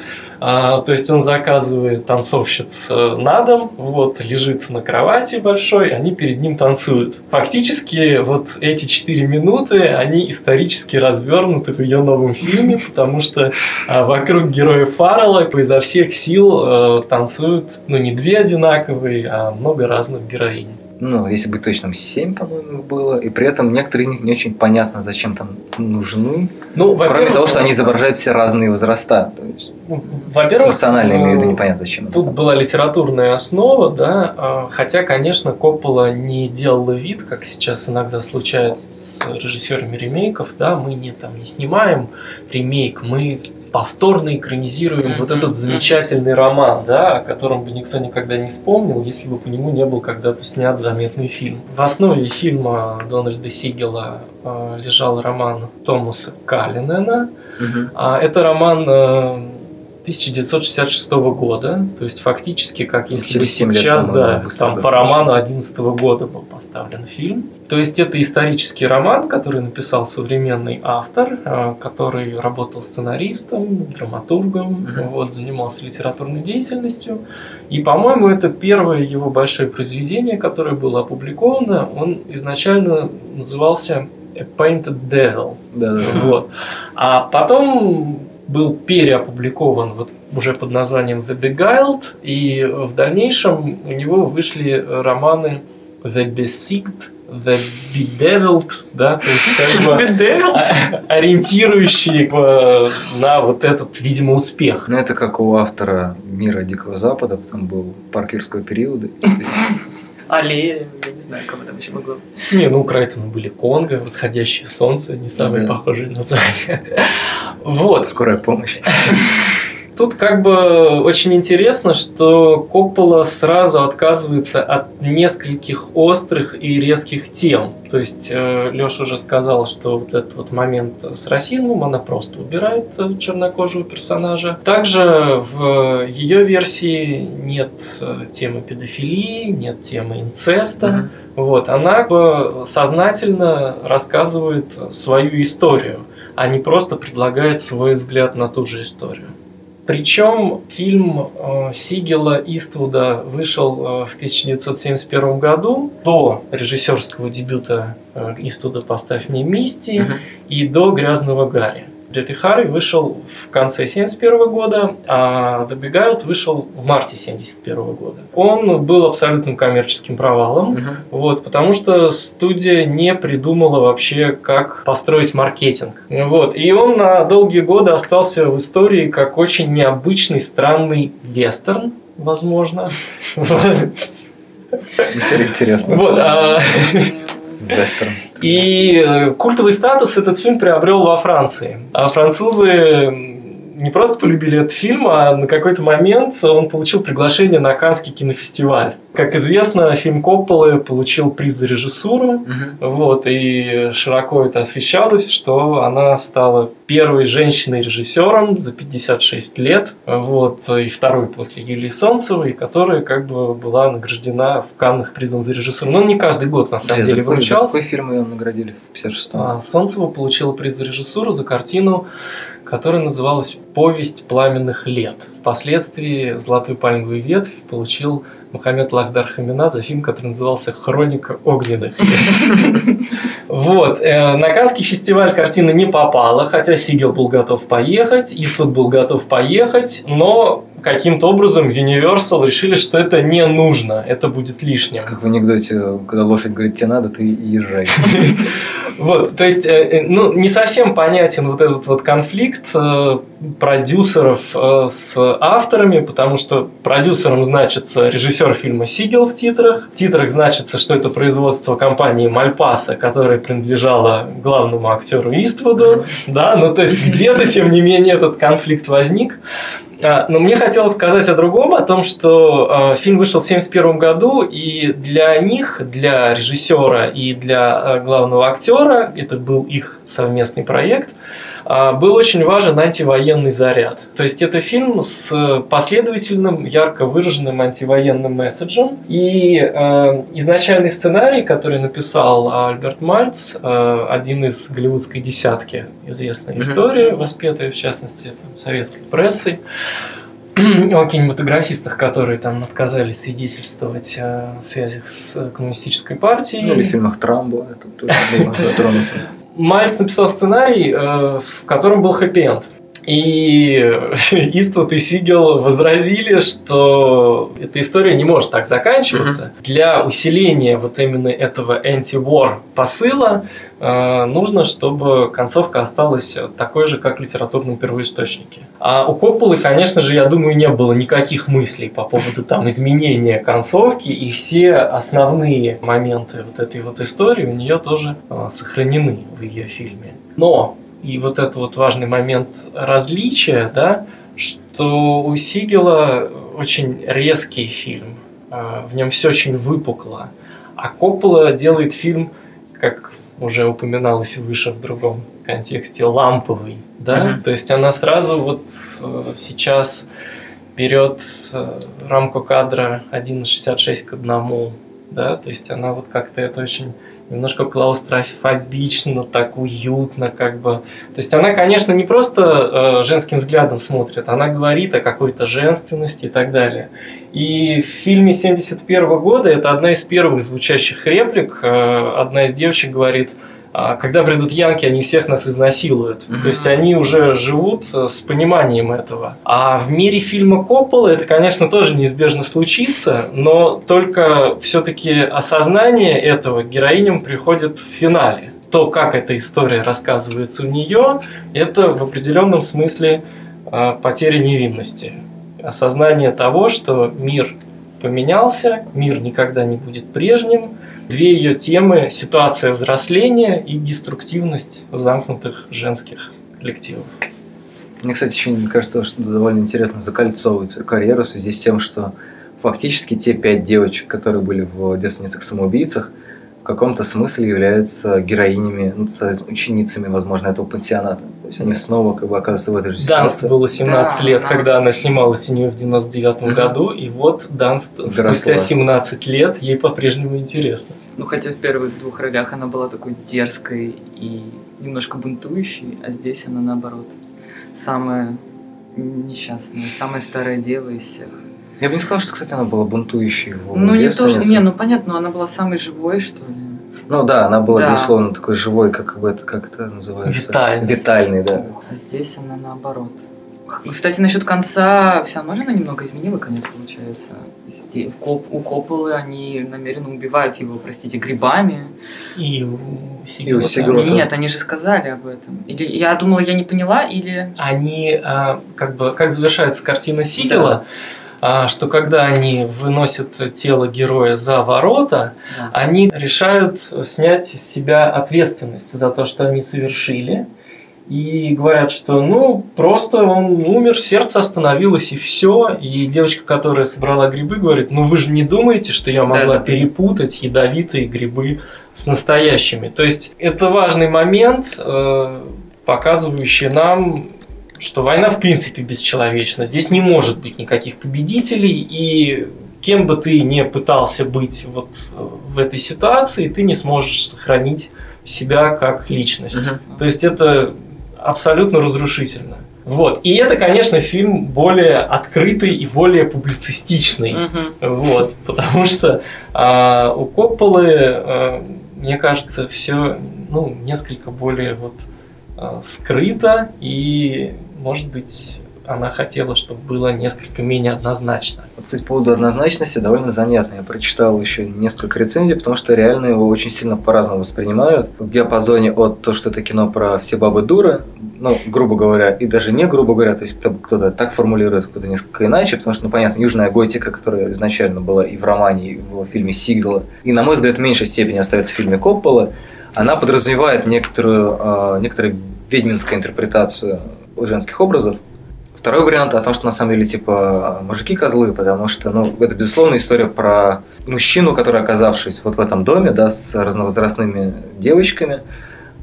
А, то есть он заказывает танцовщиц э, на дом, вот, лежит на кровати большой, они перед ним танцуют. Фактически вот эти четыре минуты, они исторически развернуты в ее новом фильме, потому что а, вокруг героя Фаррелла изо всех сил а, танцуют, ну, не две одинаковые, а много разных героинь ну, если быть точным, 7, по-моему, их было, и при этом некоторые из них не очень понятно, зачем там нужны, ну, кроме того, что они изображают все разные возраста. То есть, ну, во-первых, функционально имею в виду, непонятно зачем. Тут была литературная основа, да, а, хотя, конечно, Коппола не делала вид, как сейчас иногда случается с режиссерами ремейков, да, мы не, там, не снимаем ремейк, мы повторно экранизируем вот этот замечательный роман, да, о котором бы никто никогда не вспомнил, если бы по нему не был когда-то снят заметный фильм. В основе фильма Дональда Сигела э, лежал роман Томаса Каллинена. Угу. А, это роман э, 1966 года, то есть фактически, как если Через 7 сейчас, лет, да, там по роману 11 года был поставлен фильм. То есть это исторический роман, который написал современный автор, э, который работал сценаристом, драматургом, mm-hmm. вот, занимался литературной деятельностью. И, по-моему, это первое его большое произведение, которое было опубликовано. Он изначально назывался A Painted Devil. Да, да. Вот. А потом был переопубликован вот уже под названием The Beguiled, и в дальнейшем у него вышли романы The Besieged, The Bedeviled, да, то есть как бы ориентирующие на вот этот, видимо, успех. Ну, это как у автора «Мира Дикого Запада», потом был «Парк юрского периода». Аллея, знаю, кого там еще могло. Не, ну у Крайтона были Конго, Восходящее солнце, не самые да. похожие названия. Вот. Скорая помощь. Тут как бы очень интересно, что Коппола сразу отказывается от нескольких острых и резких тем. То есть э, Леша уже сказал, что вот этот вот момент с расизмом она просто убирает э, чернокожего персонажа. Также в ее версии нет э, темы педофилии, нет темы инцеста. Mm-hmm. Вот, она сознательно рассказывает свою историю, а не просто предлагает свой взгляд на ту же историю. Причем фильм э, Сигела Иствуда вышел э, в 1971 году, до режиссерского дебюта э, Иствуда «Поставь мне Мисти» uh-huh. и до «Грязного Гарри». Dirty Harry вышел в конце 71 года, а The Beguiled вышел в марте 71 года. Он был абсолютным коммерческим провалом, uh-huh. вот, потому что студия не придумала вообще, как построить маркетинг. Вот, и он на долгие годы остался в истории как очень необычный, странный вестерн, возможно. Интересно. Вот, а... Вестерн. И э, культовый статус этот фильм приобрел во Франции. А французы не просто полюбили этот фильм, а на какой-то момент он получил приглашение на Канский кинофестиваль. Как известно, фильм Копполы получил приз за режиссуру, Мгм. вот, и широко это освещалось, что она стала первой женщиной-режиссером за 56 лет, вот, и второй после Юлии Солнцевой, которая как бы была награждена в Каннах призом за режиссуру. Но не каждый год, на самом За деле, какой, за выручался. какой фильм ее наградили в 56-м? А, Солнцева получила приз за режиссуру за картину, которая называлась «Повесть пламенных лет». Впоследствии «Золотую пальмовую ветвь» получил Мухаммед Лахдар Хамина за фильм, который назывался «Хроника огненных лет». Вот. э, На Каннский фестиваль картина не попала, хотя Сигел был готов поехать, Иствуд был готов поехать, но каким-то образом Universal решили, что это не нужно, это будет лишним. Как в анекдоте, когда лошадь говорит, тебе надо, ты езжай. Вот, то есть, э, э, ну, не совсем понятен вот этот вот конфликт продюсеров э, с авторами, потому что продюсером значится режиссер фильма Сигел в титрах, в титрах значится, что это производство компании Мальпаса, которая принадлежала главному актеру Иствуду, да, ну, то есть, где-то, тем не менее, этот конфликт возник. А, Но мне хотелось сказать о другом, о том, что э, фильм вышел в 1971 году, и для них, для режиссера и для э, главного актера, это был их совместный проект, а, был очень важен антивоенный заряд. То есть это фильм с последовательным, ярко выраженным антивоенным месседжем. И э, изначальный сценарий, который написал Альберт Мальц, э, один из голливудской десятки известной истории, воспетая в частности там, советской прессой, о кинематографистах, которые там отказались свидетельствовать о связях с коммунистической партией. Ну, или в фильмах Трамбо это тоже было затронуто. Мальц написал сценарий, э, в котором был хэппи-энд. И Иствуд и Сигел возразили, что эта история не может так заканчиваться. Для усиления вот именно этого anti-war посыла э, нужно, чтобы концовка осталась такой же, как в литературном первоисточнике. А у Копполы, конечно же, я думаю, не было никаких мыслей по поводу там изменения концовки, и все основные моменты вот этой вот истории у нее тоже э, сохранены в ее фильме. Но и вот это вот важный момент различия, да, что у Сигела очень резкий фильм, э, в нем все очень выпукло, а Коппола делает фильм, как уже упоминалось выше в другом контексте, ламповый, да, Мгм. то есть она сразу вот э, сейчас берет э, рамку кадра 1.66 к 1, да, то есть она вот как-то это очень немножко клаустрофобично, так уютно, как бы. То есть она, конечно, не просто э, женским взглядом смотрит, она говорит о какой-то женственности и так далее. И в фильме 71 года это одна из первых звучащих реплик. Э, одна из девочек говорит, «А, когда придут янки, они всех нас изнасилуют. Мгм. То есть они уже живут э, с пониманием этого. А в мире фильма Коппола это, конечно, тоже неизбежно случится, но только все-таки осознание этого героиням приходит в финале. То, как эта история рассказывается у нее, это в определенном смысле э, потеря невинности. Осознание того, что мир поменялся, мир никогда не будет прежним. Две ее темы – ситуация взросления и деструктивность замкнутых женских коллективов. Мне, кстати, еще мне кажется, что довольно интересно закольцовывается карьера в связи с тем, что фактически те пять девочек, которые были в «Девственницах-самоубийцах», в каком-то смысле являются героинями, ну, ученицами, возможно, этого пансионата. То есть они снова как бы оказываются в этой же Данст ситуации. было 17 Да, лет, да. когда она снималась у нее в 99 Мгм. году, и вот Данст спустя Доросла. 17 лет ей по-прежнему интересно. Ну, хотя в первых двух ролях она была такой дерзкой и немножко бунтующей, а здесь она, наоборот, самая несчастная, самая старая дева из всех. Я бы не сказал, что, кстати, она была бунтующей в Ну, не то, «Девственнице». не, ну, понятно, но она была самой живой, что ли. Ну да, она была, Да. безусловно, такой живой, как бы это, как это называется? Витальный. Витальный, да. А здесь она наоборот. Х- Кстати, насчет конца, все равно же она немного изменила конец, получается. Сте- в Коп- у Копполы они намеренно убивают его, простите, грибами. И у И у тоже. Нет, они же сказали об этом. Или я думала, я не поняла, или... они а, как бы как завершается картина Сигела, а, что когда они выносят тело героя за ворота, Да. они решают снять с себя ответственность за то, что они совершили, и говорят, что ну просто он умер, сердце остановилось и все. И девочка, которая собрала грибы, говорит, ну вы же не думаете, что я могла Да-да. перепутать ядовитые грибы с настоящими. То есть это важный момент, э, показывающий нам, что война в принципе бесчеловечна. Здесь не может быть никаких победителей, и кем бы ты ни пытался быть вот э, в этой ситуации, ты не сможешь сохранить себя как личность. То есть это абсолютно разрушительно. Вот. И это, конечно, фильм более открытый и более публицистичный. Мгм. Вот, потому что а, у Копполы, а, мне кажется, все ну, несколько более вот скрыто, и, может быть, она хотела, чтобы было несколько менее однозначно. Вот, кстати, по поводу однозначности довольно занятно. Я прочитал еще несколько рецензий, потому что реально его очень сильно по-разному воспринимают. В диапазоне от то, что это кино про все бабы дуры, ну, грубо говоря, и даже не грубо говоря, то есть кто- кто-то так формулирует, кто-то несколько иначе, потому что, ну, понятно, южная готика, которая изначально была и в романе, и в фильме Сигела, и, на мой взгляд, в меньшей степени остается в фильме Коппола, она подразумевает некоторую, э, некоторую ведьминскую интерпретацию женских образов, Второй вариант о том, что на самом деле типа мужики козлы, потому что, ну, это безусловно история про мужчину, который, оказавшись вот в этом доме, да, с разновозрастными девочками,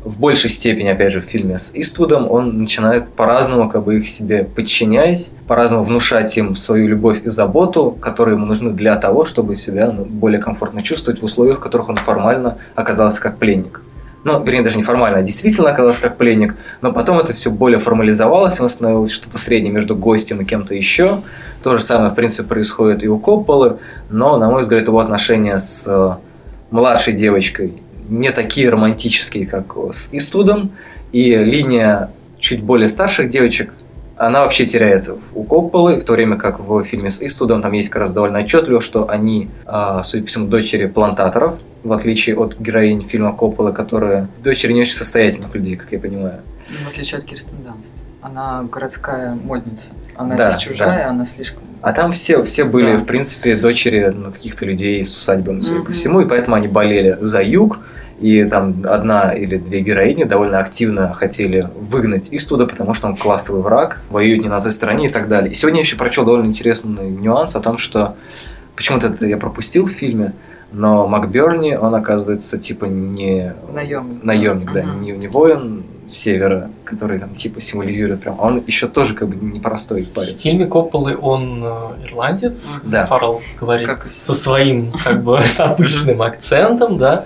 в большей степени, опять же, в фильме с Иствудом, он начинает по-разному, как бы их себе подчиняясь, по-разному внушать им свою любовь и заботу, которые ему нужны для того, чтобы себя ну, более комфортно чувствовать в условиях, в которых он формально оказался как пленник. Ну, вернее, даже не формально, а действительно оказался как пленник, но потом это все более формализовалось, он становилось что-то среднее между гостем и кем-то еще. То же самое, в принципе, происходит и у Копполы, но, на мой взгляд, его отношения с э, младшей девочкой не такие романтические, как с Иствудом, и линия чуть более старших девочек, она вообще теряется у Копполы, в то время как в фильме с Иствудом там есть как раз довольно отчетливо, что они, а, судя по всему, дочери плантаторов, в отличие от героинь фильма Копполы, которые дочери не очень состоятельных людей, как я понимаю. Ну, В отличие от Кирстен Данст. Она городская модница. Она Да, здесь чужая, она слишком... А там все, все были, Да. в принципе, дочери ну, каких-то людей с усадьбами, судя по Мгм. всему, и поэтому они болели за юг, и там одна или две героини довольно активно хотели выгнать Иствуда, потому что он классовый враг, воюет не на той стороне и так далее. И сегодня я еще прочел довольно интересный нюанс о том, что почему-то это я пропустил в фильме, но Макберни, он оказывается типа не Наемник. наемник, да, Мгм. не, не воин севера, который там типа символизирует прям, а он еще тоже как бы непростой В парень. фильме Копполы он э, ирландец. Да. Фаррелл говорит Как- со своим как бы обычным акцентом, да.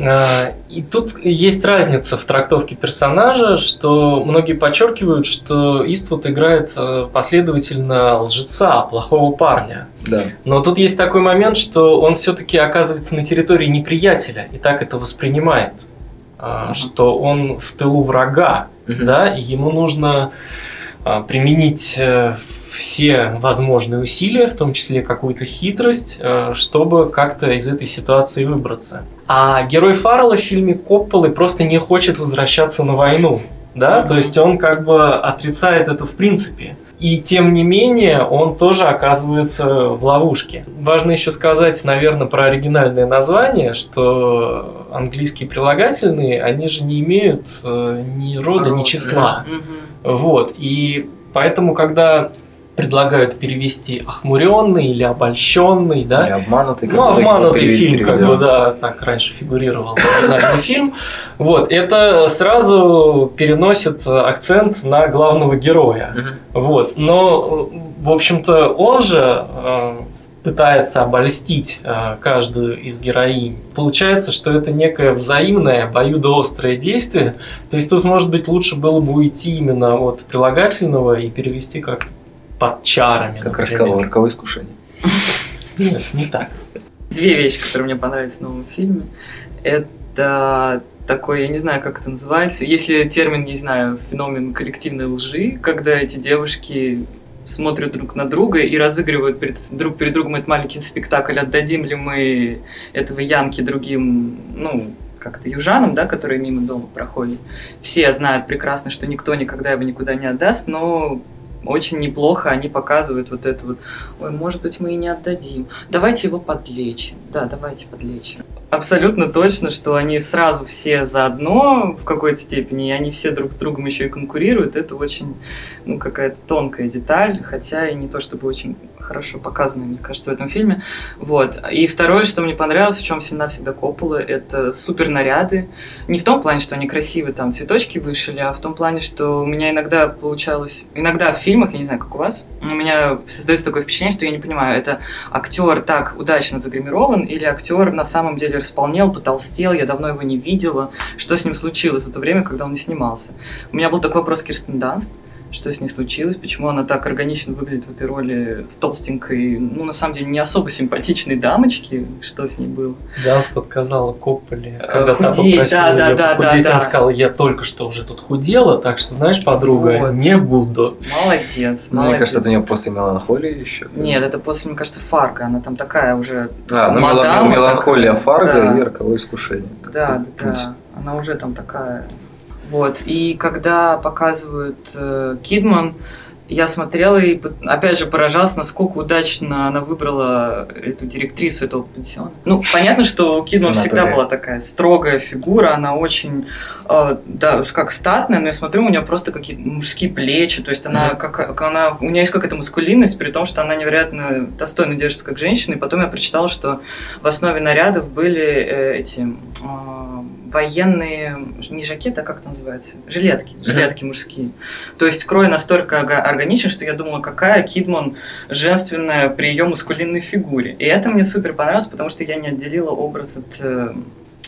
А, И тут есть разница в трактовке персонажа, что многие подчеркивают, что Иствуд играет э, последовательно лжеца, плохого парня. Да. Но тут есть такой момент, что он все-таки оказывается на территории неприятеля и так это воспринимает. Что он в тылу врага, да, и ему нужно а, применить э, все возможные усилия, в том числе какую-то хитрость, э, чтобы как-то из этой ситуации выбраться. А герой Фаррелла в фильме Копполы просто не хочет возвращаться на войну. Да, то есть он как бы отрицает это в принципе. И тем не менее, он тоже оказывается в ловушке. Важно еще сказать, наверное, про оригинальное название, что английские прилагательные, они же не имеют э, ни рода, ни Род, числа. Мгм. Вот. И поэтому, когда предлагают перевести охмуренный или обольщенный, да, Или обманутый, как ну, итоге был обманутый перевед- фильм, как переведен. бы, да, так раньше фигурировал оригинальный фильм. Вот, это сразу переносит акцент на главного героя. Вот, но, в общем-то, он же э, пытается обольстить э, каждую из героинь. Получается, что это некое взаимное обоюдоострое действие. То есть тут, может быть, лучше было бы уйти именно от прилагательного и перевести как под чарами. Как роковое, роковое искушение. Нет, не так. Две вещи, которые мне понравились в новом фильме. Это такой, я не знаю, как это называется, если термин, не знаю, феномен коллективной лжи, когда эти девушки смотрят друг на друга и разыгрывают перед, друг перед другом этот маленький спектакль, отдадим ли мы этого Янки другим, ну, как-то южанам, да, которые мимо дома проходят. Все знают прекрасно, что никто никогда его никуда не отдаст, но очень неплохо они показывают вот это вот, ой, может быть, мы и не отдадим. Давайте его подлечим. Да, давайте подлечим. абсолютно точно, что они сразу все заодно в какой-то степени, и они все друг с другом еще и конкурируют. Это очень, ну, какая-то тонкая деталь, хотя и не то чтобы очень хорошо показано, мне кажется, в этом фильме. Вот. И второе, что мне понравилось, в чем всегда всегда Коппола, это супер наряды. Не в том плане, что они красивые, там цветочки вышили, а в том плане, что у меня иногда получалось, иногда в фильмах, я не знаю, как у вас, у меня создается такое впечатление, что я не понимаю, это актер так удачно загримирован или актер на самом деле располнел, потолстел, я давно его не видела, что с ним случилось за то время, когда он не снимался. У меня был такой вопрос Кирстен Данст, что с ней случилось, почему она так органично выглядит в этой роли с толстенькой, ну, на самом деле, не особо симпатичной дамочки, что с ней было. Ганст отказала Копполе, Э, когда та худеть, попросила да, да, да, похудеть, да, она да. сказала, я только что уже тут худела, так что, знаешь, подруга, Вот. не буду. Молодец, Ну, молодец. Мне кажется, это у нее после меланхолии еще. Нет, это после, мне кажется, Фарго, она там такая уже... А, ну мадама мелан- меланхолия такая, Фарго да. и роковое искушение. Да, да, да. Она уже там такая. Вот. И когда показывают э, Кидман, я смотрела и, опять же, поражалась, насколько удачно она выбрала эту директрису этого пансиона. Ну, понятно, что у Кидман всегда была такая строгая фигура, она очень, э, да, как статная, но я смотрю, у нее просто какие-то мужские плечи, то есть она, как, как она, у нее есть какая-то маскулинность, при том, что она невероятно достойно держится как женщина, и потом я прочитала, что в основе нарядов были э, эти э, военные, не жакеты, а как это называется? Жилетки, жилетки мужские. То есть крой настолько органичен, что я думала, какая Кидман женственная при ее маскулинной фигуре. И это мне супер понравилось, потому что я не отделила образ от э,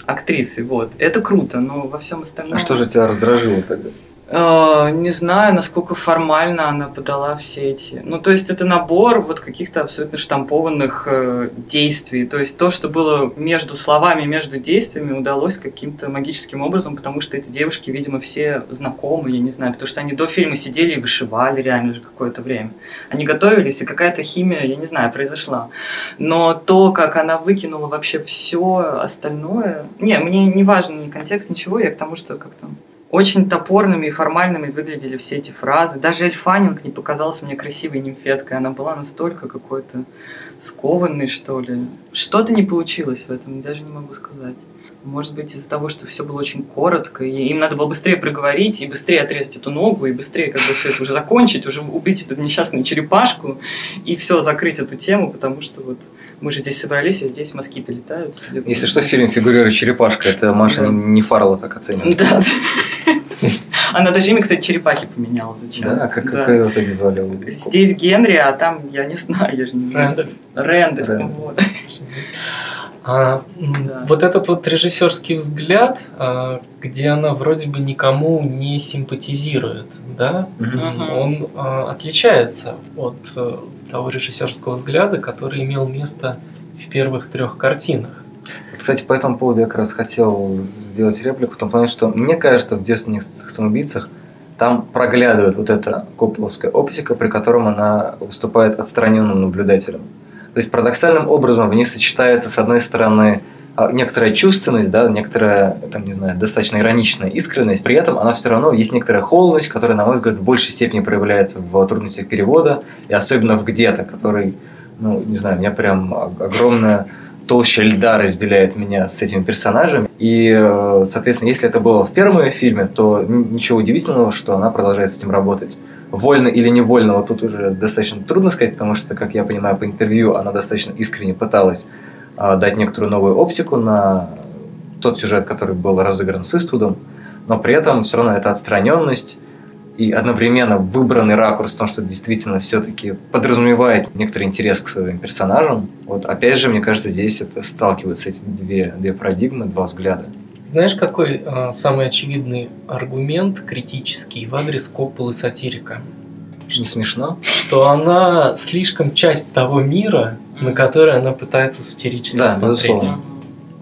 актрисы. Вот. Это круто, но во всем остальном... А что же тебя раздражило тогда? Э, Не знаю, насколько формально она подала все эти. Ну, то есть это набор вот каких-то абсолютно штампованных э, действий. То есть то, что было между словами, между действиями, удалось каким-то магическим образом, потому что эти девушки, видимо, все знакомы, я не знаю, потому что они до фильма сидели и вышивали реально же какое-то время. Они готовились, и какая-то химия, я не знаю, произошла. Но то, как она выкинула вообще все остальное... Не, мне не важен ни контекст, ничего, я к тому, что как-то очень топорными и формальными выглядели все эти фразы. Даже Эльфанинг не показался мне красивой нимфеткой. Она была настолько какой-то скованной, что ли. Что-то не получилось в этом, даже не могу сказать. Может быть, из-за того, что все было очень коротко, и им надо было быстрее проговорить, и быстрее отрезать эту ногу, и быстрее как бы все это уже закончить, уже убить эту несчастную черепашку, и все, закрыть эту тему, потому что вот мы же здесь собрались, а здесь москиты летают. Если что, в фильме фигурирует черепашка. Это Маша Да. не, Фаррелла так оценивает. Да. Она даже имя, кстати, черепахи поменяла. Зачем? Да, как, Да. какая в итоге звали? Здесь Генри, а там, я не знаю, я же не знаю. Рэндаль. Рэндаль. Рэндаль. вот. А, Да. Вот этот вот режиссерский взгляд, а, где она вроде бы никому не симпатизирует, да. Мгм. он а, отличается от э, того режиссерского взгляда, который имел место в первых трех картинах. Кстати, по этому поводу я как раз хотел сделать реплику в том плане, что мне кажется, в «Девственных самоубийцах» там проглядывает вот эта копполовская оптика, при котором она выступает отстраненным наблюдателем. То есть парадоксальным образом в ней сочетается, с одной стороны, а, некоторая чувственность, да, некоторая, там, не знаю, достаточно ироничная искренность, при этом она все равно есть некоторая холодность, которая, на мой взгляд, в большей степени проявляется в трудностях перевода, и особенно в «Где-то», который, ну, не знаю, меня прям огромная толща льда разделяет меня с этими персонажами. И, э, соответственно, если это было в первом ее фильме, то ничего удивительного, что она продолжает с этим работать. Вольно или невольно, вот тут уже достаточно трудно сказать, потому что, как я понимаю по интервью, она достаточно искренне пыталась а, дать некоторую новую оптику на тот сюжет, который был разыгран с Иствудом, но при этом все равно это отстраненность и одновременно выбранный ракурс в том, что действительно все-таки подразумевает некоторый интерес к своим персонажам. Вот опять же, мне кажется, здесь это сталкиваются эти две, две парадигмы, два взгляда. Знаешь, какой а, самый очевидный аргумент критический в адрес Копполы сатирика? Не смешно? Что она слишком часть того мира, на который она пытается сатирически Да, смотреть. безусловно.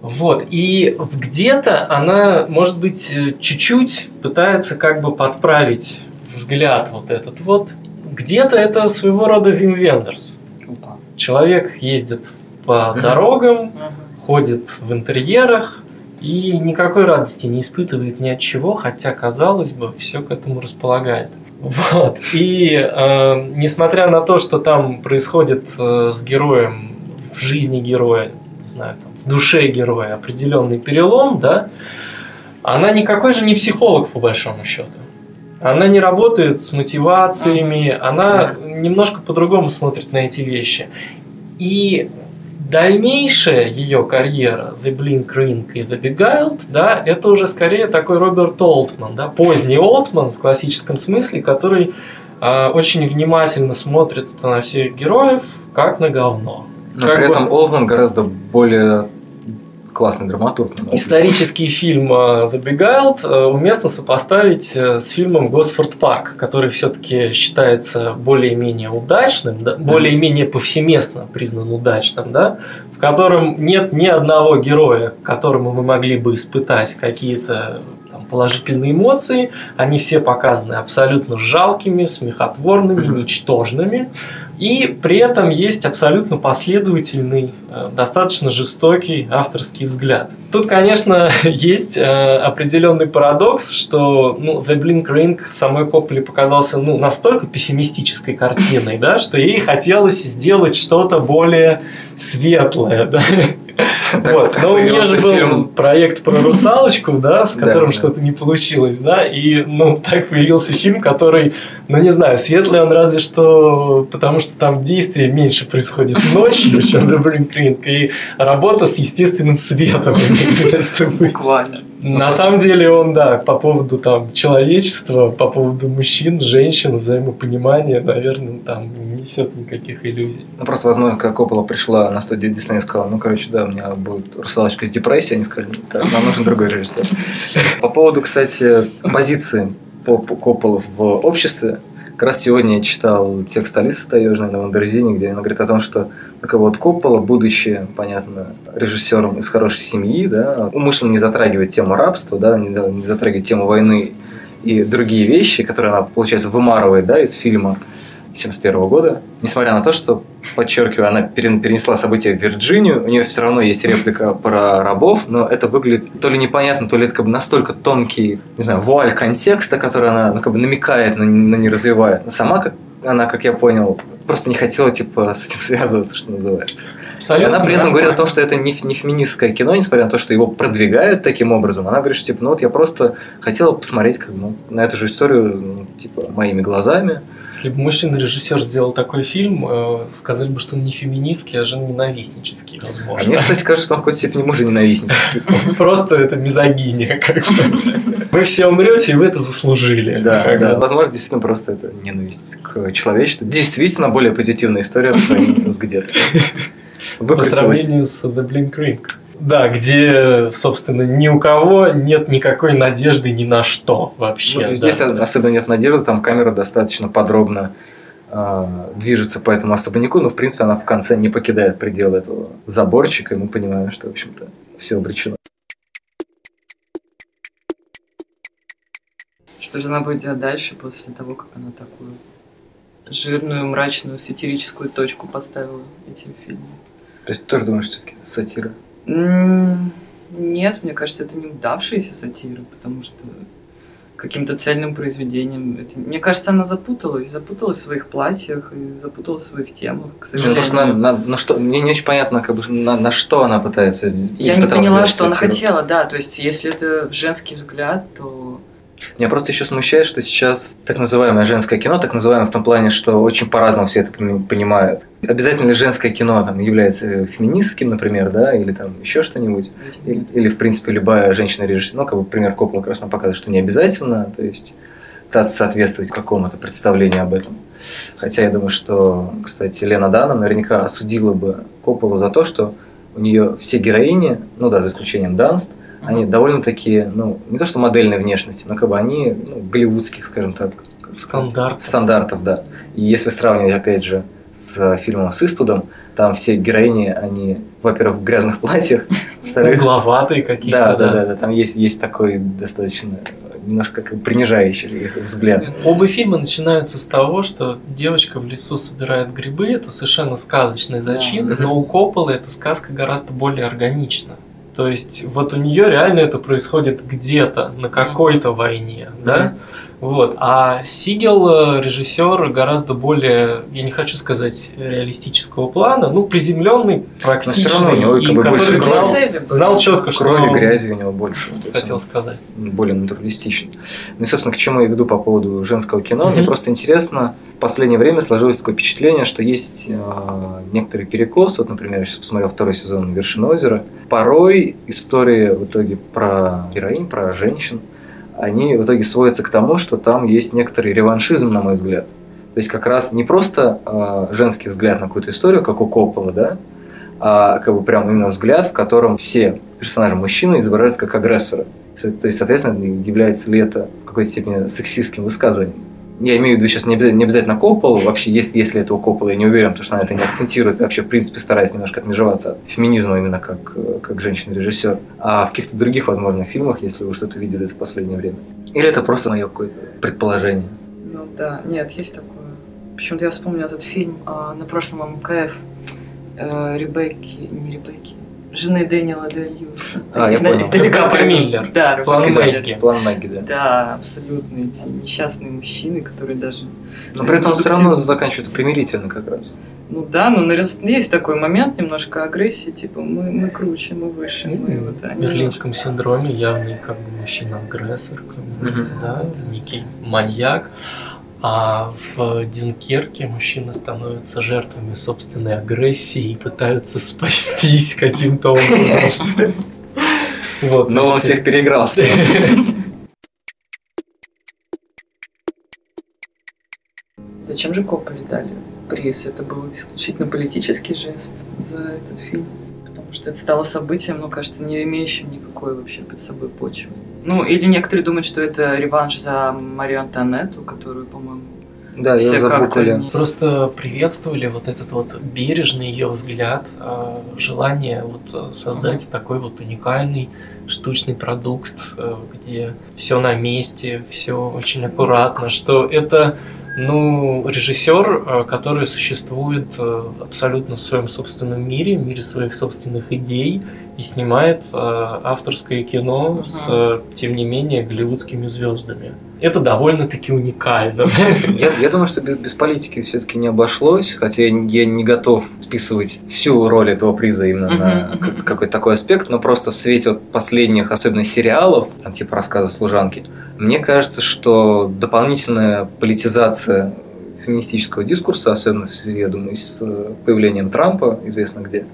Вот, и где-то она, может быть, э, чуть-чуть пытается как бы подправить взгляд вот этот вот. Где-то это своего рода Вим Вендерс. Человек ездит по дорогам, ходит в интерьерах и никакой радости не испытывает ни от чего, хотя, казалось бы, все к этому располагает. Вот. И э, несмотря на то, что там происходит э, с героем в жизни героя, не знаю, там, в душе героя определенный перелом, да, она никакой же не психолог, по большому счету. Она не работает с мотивациями, она немножко по-другому смотрит на эти вещи. И дальнейшая ее карьера The Blink Ring и The Beguiled, да, это уже скорее такой Роберт Олтман, да, поздний Олтман в классическом смысле, который э, очень внимательно смотрит на всех героев, как на говно. Но Как при бы- этом Олдман гораздо более классный драматург. Исторический фильм э, The Beguiled э, уместно сопоставить э, с фильмом Госфорд Парк, который все-таки считается более-менее удачным, да, более-менее повсеместно признан удачным, да, в котором нет ни одного героя, которому мы могли бы испытать какие-то положительные эмоции. Они все показаны абсолютно жалкими, смехотворными, ничтожными. И при этом есть абсолютно последовательный, достаточно жестокий авторский взгляд. Тут, конечно, есть э, определенный парадокс, что ну, The Blink Ring самой Копполе показался ну, настолько пессимистической картиной, да, что ей хотелось сделать что-то более светлое. Да? Так- Вот. так Но у нее же был фильм. проект про русалочку, да, с Да, которым да. что-то не получилось, да, и, ну, так появился фильм, который, ну, не знаю, светлый он разве что, потому что там действие меньше происходит ночью, чем The Blink Ring, и работа с естественным светом. Буквально. На самом деле он, да, по поводу там человечества, по поводу мужчин, женщин, взаимопонимания, наверное, там не несет никаких иллюзий. Ну, просто, возможно, когда Коппола пришла на студию Дисней и сказала, ну, короче, да, у меня будет русалочка с депрессией, они сказали, так, нам нужен другой режиссер. По поводу, кстати, позиции по по Копполы в обществе, как раз сегодня я читал текст Алисы Таежной на Wonderzine, где она говорит о том, что бы вот Коппола, будучи, понятно, режиссером из хорошей семьи, да, умышленно не затрагивает тему рабства, да, не, не затрагивает тему войны и другие вещи, которые она, получается, вымарывает да, из фильма 71 года. Несмотря на то, что, подчеркиваю, она перен- перенесла события в Вирджинию, у нее все равно есть реплика про рабов, но это выглядит то ли непонятно, то ли это как бы настолько тонкий, не знаю, вуаль контекста, который она ну, как бы намекает, но, не- но не развивает. Но сама, как, она, как я понял, просто не хотела типа с этим связываться, что называется. И Абсолютно. она при этом говорит о том, что это не, не феминистское кино, несмотря на то, что его продвигают таким образом. Она говорит, что типа, ну вот я просто хотела посмотреть как ну, на эту же историю ну, типа моими глазами. Если бы мужчина-режиссер сделал такой фильм, э, сказали бы, что он не феминистский, а женоненавистнический, А возможно. мне, кстати, кажется, что он в какой-то степени мужа ненавистнический. Просто это мизогиния. Вы все умрете, и вы это заслужили. Да, да. Возможно, действительно просто это ненависть к человечеству. Действительно более позитивная история по сравнению с где-то. По сравнению с The Blink Ring. Да, где, собственно, ни у кого нет никакой надежды ни на что вообще. Ну, да. Здесь особенно нет надежды, там камера достаточно подробно э, движется по этому особняку, но в принципе она в конце не покидает предел этого заборчика, и мы понимаем, что, в общем-то, все обречено. Что же она будет делать дальше после того, как она такую жирную, мрачную, сатирическую точку поставила этим фильмом? То есть ты тоже думаешь, что все-таки это сатира? Нет, мне кажется, это неудавшаяся сатира, потому что каким-то цельным произведением. Это... Мне кажется, она запуталась, запуталась в своих платьях и запуталась в своих темах, к Ну, сожалению. просто на, на- на что, мне не очень понятно, как бы, на, на что она пытается Я не поняла, что она сатиру. хотела, да. То есть, если это женский взгляд, то Меня просто еще смущает, что сейчас так называемое женское кино, так называемое в том плане, что очень по-разному все это пони- понимают. Обязательно ли женское кино там, является феминистским, например, да, или там еще что-нибудь? Или, или, в принципе, любая женщина-режиссер, ну, как бы пример Коппола как раз нам показывает, что не обязательно, то есть пытаться соответствовать какому-то представлению об этом. Хотя я думаю, что, кстати, Лена Дана наверняка осудила бы Копполу за то, что у нее все героини, ну да, за исключением Данст, они довольно такие, ну, не то что модельной внешности, но как бы они ну, голливудских, скажем так, как сказать, Стандарт. стандартов, да. И если сравнивать, опять же, с фильмом с Истудом, там все героини, они, во-первых, в грязных платьях, во-вторых, Угловатые какие-то. да, да, да, да, там есть, есть такой достаточно немножко как принижающий их взгляд. Оба фильма начинаются с того, что девочка в лесу собирает грибы. Это совершенно сказочный зачин, Да. но у Копполы эта сказка гораздо более органична. То есть вот у нее реально это происходит где-то на какой-то войне, да? Вот. А Сигел, э, режиссер, гораздо более, я не хочу сказать реалистического плана, ну, приземленный, практичный. Но все равно у него как бы больше знал, знал четко, что Крови, он грязи у него больше. Есть хотел сказать. более натуралистичен. Ну и, собственно, к чему я веду по поводу женского кино. Мне Мгм. просто интересно, в последнее время сложилось такое впечатление, что есть э, некоторый перекос. Вот, например, я сейчас посмотрел второй сезон «Вершины озера». Порой истории в итоге про героинь, про женщин, они в итоге сводятся к тому, что там есть некоторый реваншизм, на мой взгляд. То есть как раз не просто э, женский взгляд на какую-то историю, как у Коппола, да, а как бы прям именно взгляд, в котором все персонажи мужчины изображаются как агрессоры. Со- То есть, соответственно, является ли это в какой-то степени сексистским высказыванием. Я имею в виду сейчас не обязательно, не обязательно Копполу, вообще, если, если это у Коппола, я не уверен, потому что она это не акцентирует, вообще, в принципе, стараясь немножко отмежеваться от феминизма именно как, как женщина-режиссер, а в каких-то других, возможно, фильмах, если вы что-то видели за последнее время. Или это просто мое какое-то предположение. Ну да, нет, есть такое. Почему-то я вспомнил этот фильм а, на прошлом МКФ э, Ребекки, не Ребекки, жены Дэниела Дель Льюиса. А, я Изна- понял. Издалека Ребекка. Миллер. Да, План Мэгги. План Мэгги, да. Да, абсолютно эти несчастные мужчины, которые даже... Но при этом он все равно заканчивается примирительно как раз. Ну да, но есть такой момент немножко агрессии, типа мы, мы круче, мы выше, мы вот... В берлинском синдроме явный как бы мужчина-агрессор, как бы, Мгм. да, это некий маньяк. А в Дюнкерке мужчины становятся жертвами собственной агрессии и пытаются спастись каким-то образом. Вот, Но он всех переиграл. Зачем же Копполе дали приз? Это был исключительно политический жест за этот фильм. Потому что это стало событием, ну, кажется, не имеющим никакой вообще под собой почвы. Ну, или некоторые думают, что это реванш за Марию Антуанетту, которую, по-моему, Да, ее все как-то забукали. не- Просто приветствовали вот этот вот бережный ее взгляд, э, желание вот э, создать такой вот уникальный штучный продукт, э, где все на месте, все очень аккуратно, что это ну, режиссер, э, который существует э, абсолютно в своем собственном мире, в мире своих собственных идей, и снимает э, авторское кино с, э, тем не менее, голливудскими звездами. Это довольно-таки уникально. Я, я думаю, что без, без политики все-таки не обошлось, хотя я, не- я не готов списывать всю роль этого приза именно Мгм, на как- какой-то такой аспект, но просто в свете вот последних, особенно сериалов, там, типа рассказа служанки, мне кажется, что дополнительная политизация феминистического дискурса, особенно в связи, я думаю, с появлением Трампа, известно где,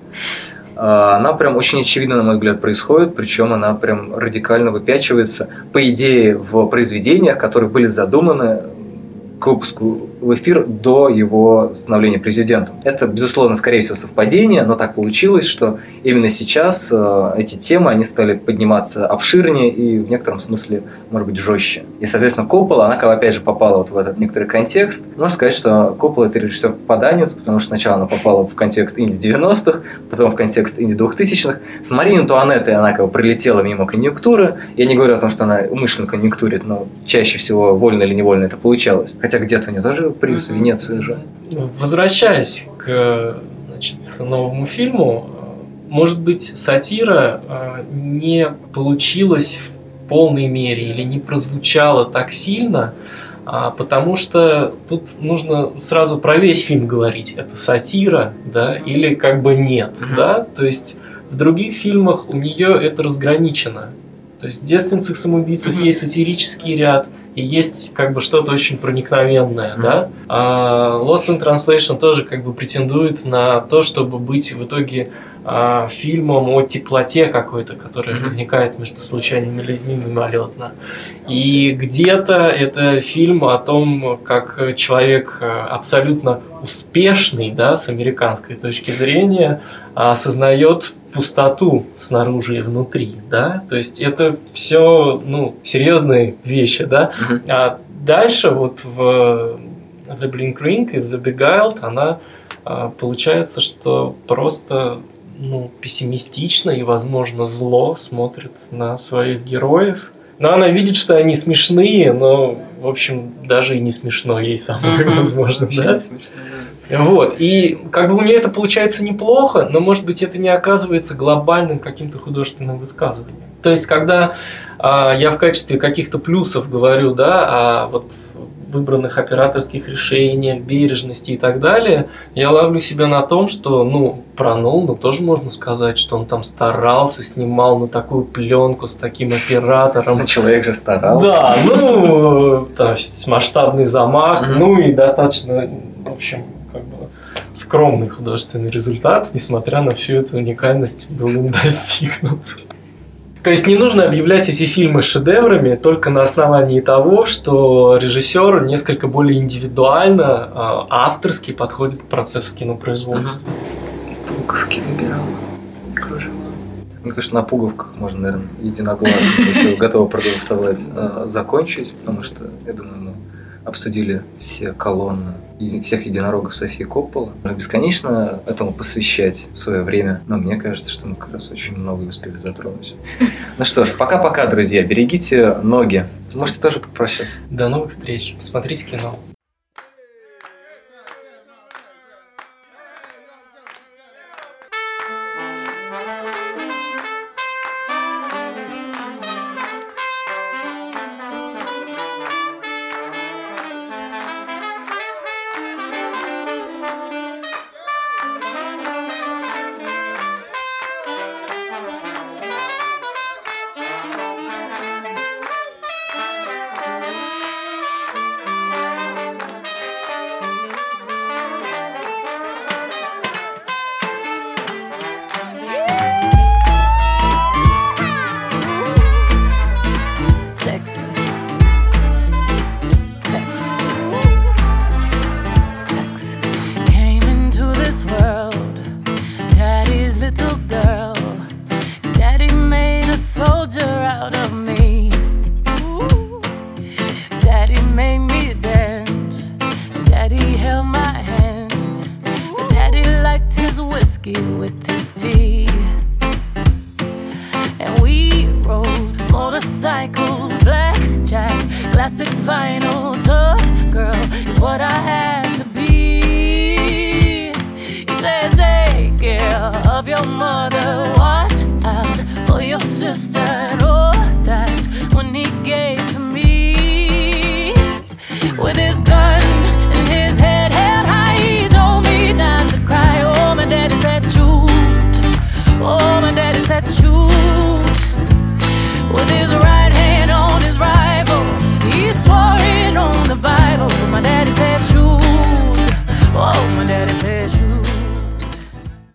она прям очень очевидно, на мой взгляд, происходит, причем она прям радикально выпячивается, по идее, в произведениях, которые были задуманы к выпуску в эфир до его становления президентом. Это, безусловно, скорее всего, совпадение, но так получилось, что именно сейчас э, эти темы, они стали подниматься обширнее и в некотором смысле, может быть, жестче. И, соответственно, Коппола, она, опять же, попала вот в этот некоторый контекст. Можно сказать, что Коппола – это режиссер-попаданец, потому что сначала она попала в контекст инди-90-х, потом в контекст инди-2000-х. С Мариной Туанеттой она как бы пролетела мимо конъюнктуры. Я не говорю о том, что она умышленно конъюнктурит, но чаще всего, вольно или невольно, это получалось. Хотя где-то у нее тоже приз в Мгм. Венеции же. Возвращаясь к значит, новому фильму, может быть, сатира э, не получилась в полной мере или не прозвучала так сильно, а, потому что тут нужно сразу про весь фильм говорить. Это сатира, да, или как бы нет, да. То есть в других фильмах у нее это разграничено. То есть в «Девственницах самоубийцах» есть сатирический ряд, и есть как бы что-то очень проникновенное, да. А Lost in Translation тоже как бы претендует на то, чтобы быть в итоге а, фильмом о теплоте какой-то, которая возникает между случайными людьми мимолетно. И где-то это фильм о том, как человек а, абсолютно успешный, да, с американской точки зрения, осознает пустоту снаружи и внутри, да, то есть это все, ну, серьезные вещи, да, а дальше вот в The Blink Ring и The Beguiled она а, получается, что просто ну, пессимистично и, возможно, зло смотрит на своих героев Но она видит, что они смешные, но, в общем, даже и не смешно ей самое, возможно, Вообще да? не смешно, да. Вот, и как бы у нее это получается неплохо, но, может быть, это не оказывается глобальным каким-то художественным высказыванием. То есть, когда а, я в качестве каких-то плюсов говорю, да, о вот выбранных операторских решениях, бережности и так далее, я ловлю себя на том, что, ну, про Нолана тоже можно сказать, что он там старался, снимал на такую пленку с таким оператором. Ну, человек же старался. Да, ну, то есть масштабный замах, ну и достаточно, в общем, как бы скромный художественный результат, несмотря на всю эту уникальность, был им достигнут. То есть не нужно объявлять эти фильмы шедеврами только на основании того, что режиссер несколько более индивидуально, а, авторски подходит к процессу кинопроизводства. Пуговки выбирал. Кружева. Мне кажется, на пуговках можно, наверное, единогласно, если вы готовы проголосовать, э, закончить, потому что, я думаю, мы обсудили все колонны всех единорогов Софии Коппола. Можно бесконечно этому посвящать свое время, но мне кажется, что мы как раз очень много успели затронуть. Ну что ж, пока-пока, друзья, берегите ноги. Можете тоже попрощаться. До новых встреч. Смотрите кино.